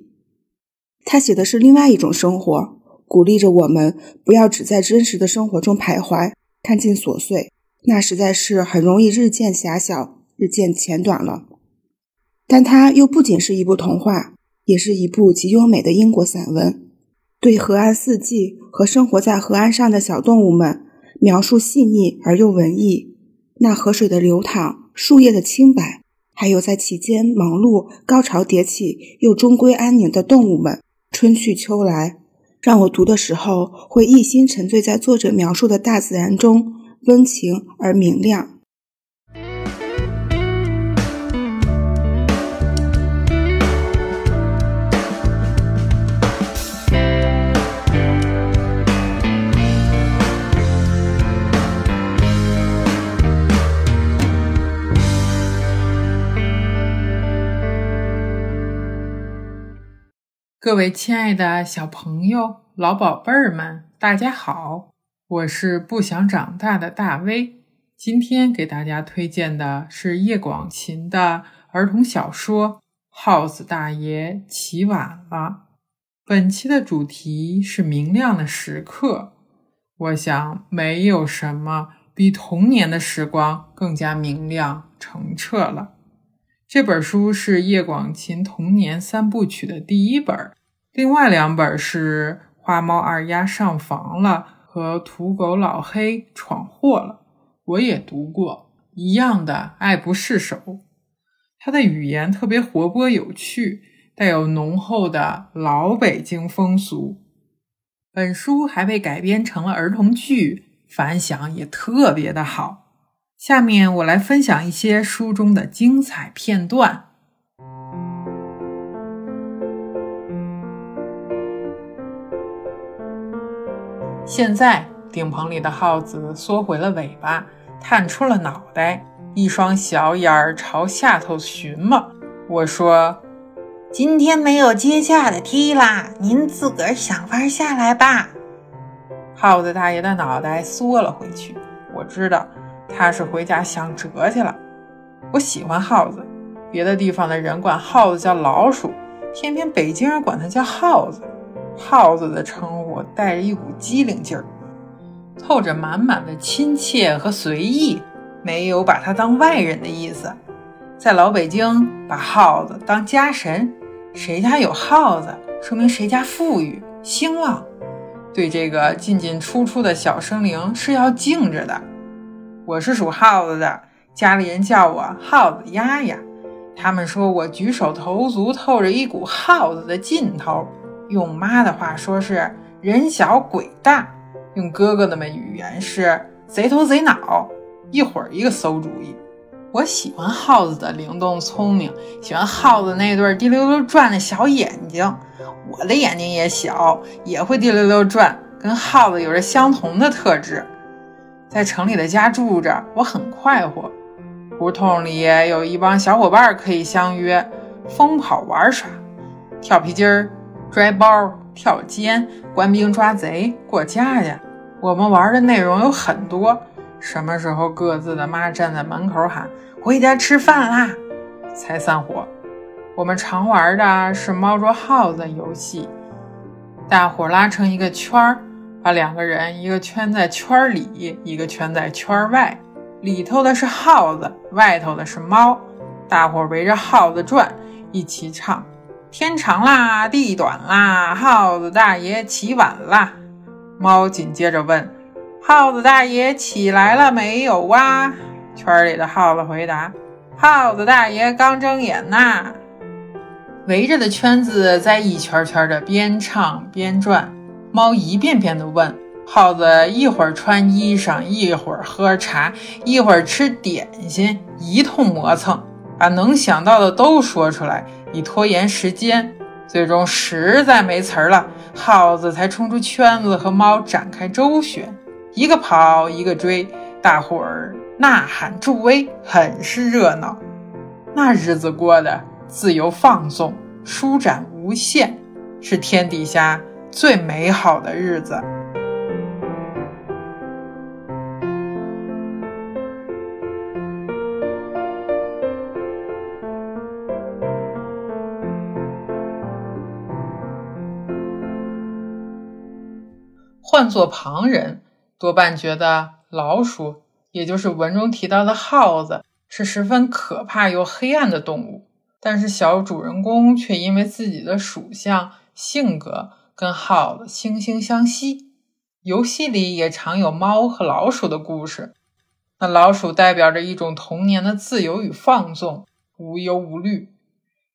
他写的是另外一种生活，鼓励着我们不要只在真实的生活中徘徊，看尽琐碎，那实在是很容易日渐狭小、日渐浅短了。但它又不仅是一部童话，也是一部极优美的英国散文。对河岸四季和生活在河岸上的小动物们描述细腻而又文艺。那河水的流淌，树叶的清白，还有在其间忙碌、高潮迭起又终归安宁的动物们，春去秋来，让我读的时候会一心沉醉在作者描述的大自然中，温情而明亮。各位亲爱的小朋友、老宝贝儿们，大家好！我是不想长大的大威。今天给大家推荐的是叶广芩的儿童小说《耗子大爷起晚了》。本期的主题是明亮的时刻。我想，没有什么比童年的时光更加明亮澄澈了。这本书是叶广芩童年三部曲的第一本，另外两本是《花猫二丫上房了》和《土狗老黑闯祸了》，我也读过，一样的爱不释手。他的语言特别活泼有趣，带有浓厚的老北京风俗。本书还被改编成了儿童剧，反响也特别的好。下面我来分享一些书中的精彩片段。现在，顶棚里的耗子缩回了尾巴，探出了脑袋，一双小眼儿朝下头寻摸。我说：“今天没有接驾的梯啦，您自个儿想法下来吧。”耗子大爷的脑袋缩了回去。我知道。他是回家想辙去了。我喜欢耗子，别的地方的人管耗子叫老鼠，偏偏北京人管它叫耗子。耗子的称呼带着一股机灵劲儿，透着满满的亲切和随意，没有把它当外人的意思。在老北京，把耗子当家神，谁家有耗子，说明谁家富裕兴旺。对这个进进出出的小生灵是要敬着的。我是属耗子的，家里人叫我耗子丫丫。他们说我举手投足透着一股耗子的劲头，用妈的话说是人小鬼大，用哥哥的们语言是贼头贼脑，一会儿一个馊主意。我喜欢耗子的灵动聪明，喜欢耗子那对滴溜溜转的小眼睛。我的眼睛也小，也会滴溜溜转，跟耗子有着相同的特质。在城里的家住着，我很快活。胡同里有一帮小伙伴可以相约疯跑玩耍，跳皮筋儿、拽包、跳肩、官兵抓贼、过家家。我们玩的内容有很多。什么时候各自的妈站在门口喊“回家吃饭啦”，才散伙。我们常玩的是猫捉耗子游戏，大伙拉成一个圈儿。把两个人，一个圈在圈里，一个圈在圈外，里头的是耗子，外头的是猫。大伙围着耗子转，一起唱：天长啦，地短啦，耗子大爷起晚啦。猫紧接着问：耗子大爷起来了没有啊？圈里的耗子回答：耗子大爷刚睁眼呐。围着的圈子在一圈圈的边唱边转。猫一遍遍地问耗子：“一会儿穿衣裳，一会儿喝茶，一会儿吃点心，一通磨蹭，把能想到的都说出来，以拖延时间。最终实在没词儿了，耗子才冲出圈子，和猫展开周旋，一个跑，一个追，大伙儿呐喊助威，很是热闹。那日子过得自由放纵，舒展无限，是天底下。”最美好的日子。换做旁人，多半觉得老鼠，也就是文中提到的耗子，是十分可怕又黑暗的动物。但是小主人公却因为自己的属相、性格跟耗子惺惺相惜。游戏里也常有猫和老鼠的故事。那老鼠代表着一种童年的自由与放纵，无忧无虑。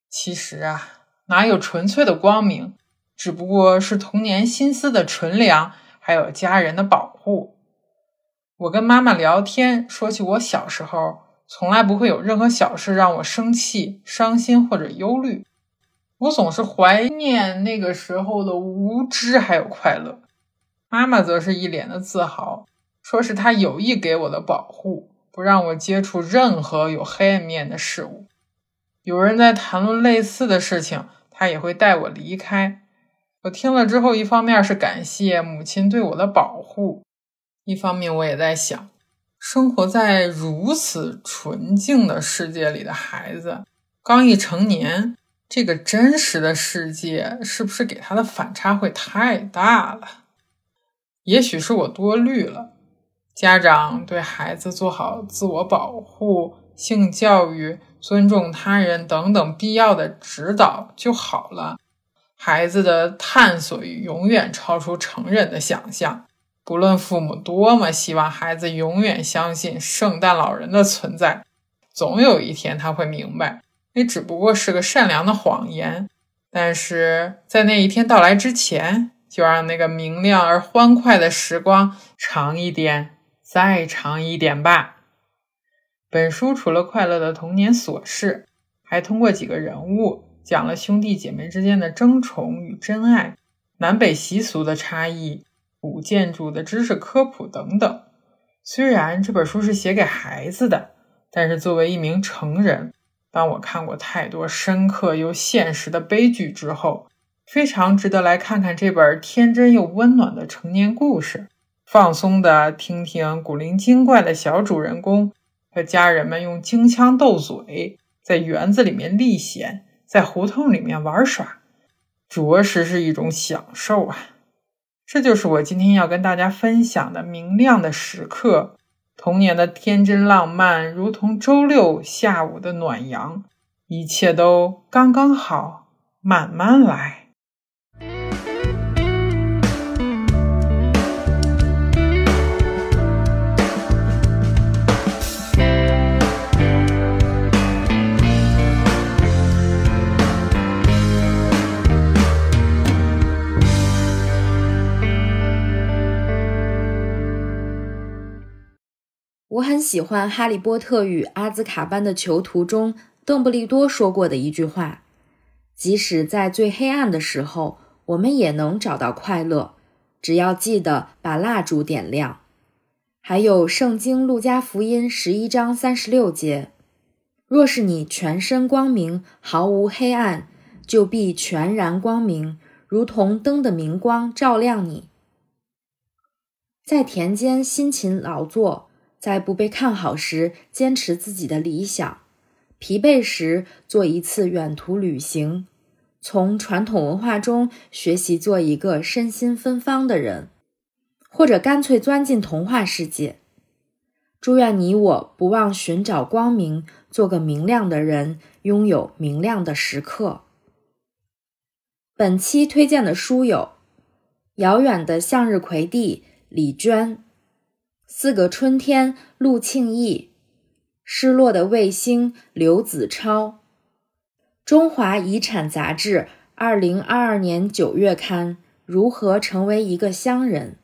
其实啊，哪有纯粹的光明？只不过是童年心思的纯良，还有家人的保护。我跟妈妈聊天，说起我小时候，从来不会有任何小事让我生气、伤心或者忧虑。我总是怀念那个时候的无知还有快乐。妈妈则是一脸的自豪，说是她有意给我的保护，不让我接触任何有黑暗面的事物。有人在谈论类似的事情，她也会带我离开。我听了之后，一方面是感谢母亲对我的保护，一方面我也在想，生活在如此纯净的世界里的孩子，刚一成年，这个真实的世界是不是给他的反差会太大了？也许是我多虑了，家长对孩子做好自我保护、性教育、尊重他人等等必要的指导就好了。孩子的探索永远超出成人的想象。不论父母多么希望孩子永远相信圣诞老人的存在，总有一天他会明白，那只不过是个善良的谎言。但是在那一天到来之前。就让那个明亮而欢快的时光长一点，再长一点吧。本书除了快乐的童年琐事，还通过几个人物讲了兄弟姐妹之间的争宠与真爱、南北习俗的差异、古建筑的知识科普等等。虽然这本书是写给孩子的，但是作为一名成人，当我看过太多深刻又现实的悲剧之后。非常值得来看看这本天真又温暖的成年故事，放松的听听古灵精怪的小主人公和家人们用京腔斗嘴，在园子里面历险，在胡同里面玩耍，着实是一种享受啊！这就是我今天要跟大家分享的明亮的时刻，童年的天真浪漫，如同周六下午的暖阳，一切都刚刚好，慢慢来。我很喜欢《哈利波特与阿兹卡班的囚徒》中邓布利多说过的一句话：“即使在最黑暗的时候，我们也能找到快乐，只要记得把蜡烛点亮。”还有《圣经·路加福音》十一章三十六节：“若是你全身光明，毫无黑暗，就必全然光明，如同灯的明光照亮你。”在田间辛勤劳作。在不被看好时，坚持自己的理想；疲惫时，做一次远途旅行；从传统文化中学习做一个身心芬芳的人，或者干脆钻进童话世界。祝愿你我不忘寻找光明，做个明亮的人，拥有明亮的时刻。本期推荐的书有《遥远的向日葵地》，李娟。四个春天，陆庆义；失落的卫星，刘子超。《中华遗产》杂志二零二二年九月刊。如何成为一个乡人？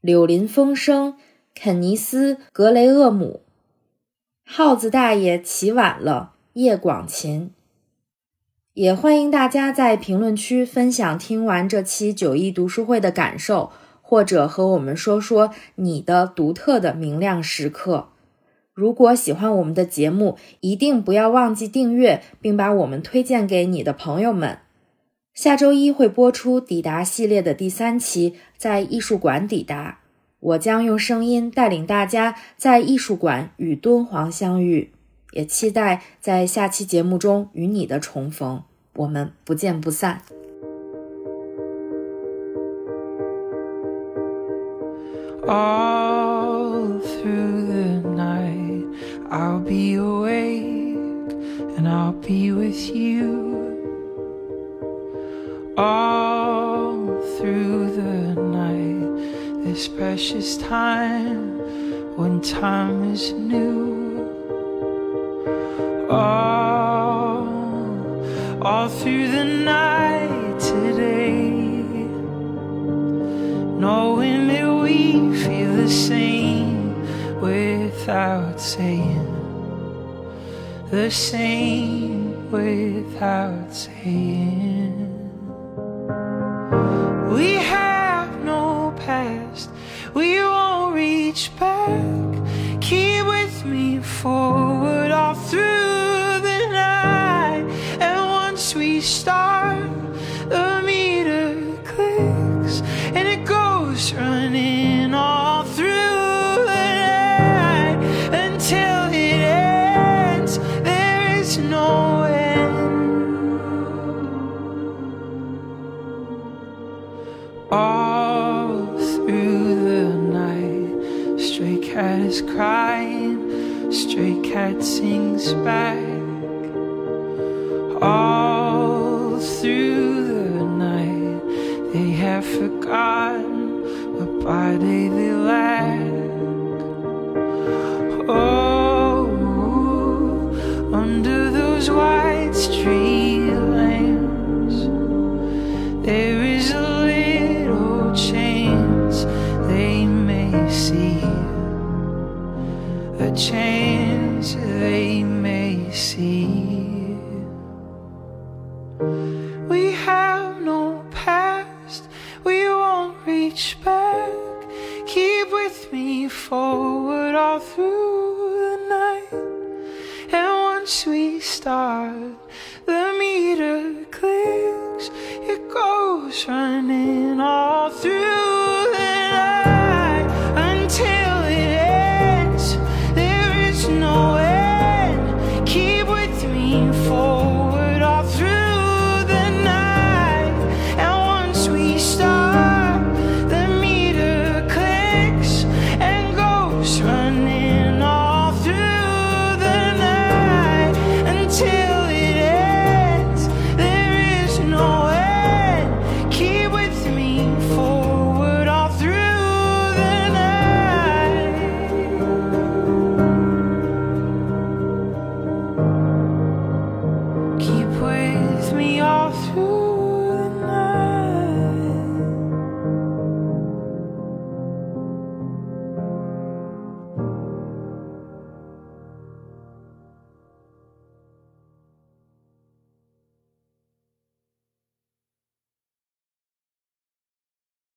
柳林风声，肯尼斯·格雷厄姆。耗子大爷起晚了。叶广芩。也欢迎大家在评论区分享听完这期九一读书会的感受。或者和我们说说你的独特的明亮时刻。如果喜欢我们的节目，一定不要忘记订阅，并把我们推荐给你的朋友们。下周一会播出《抵达》系列的第三期，在艺术馆抵达。我将用声音带领大家在艺术馆与敦煌相遇，也期待在下期节目中与你的重逢。我们不见不散。All through the night. I'll be awake and I'll be with you all through the night. This precious time when time is new. All, all through the night today, knowing feel the same without saying the same without saying. We have no past, we won't reach back. Keep with me forward all through the night. And once we start,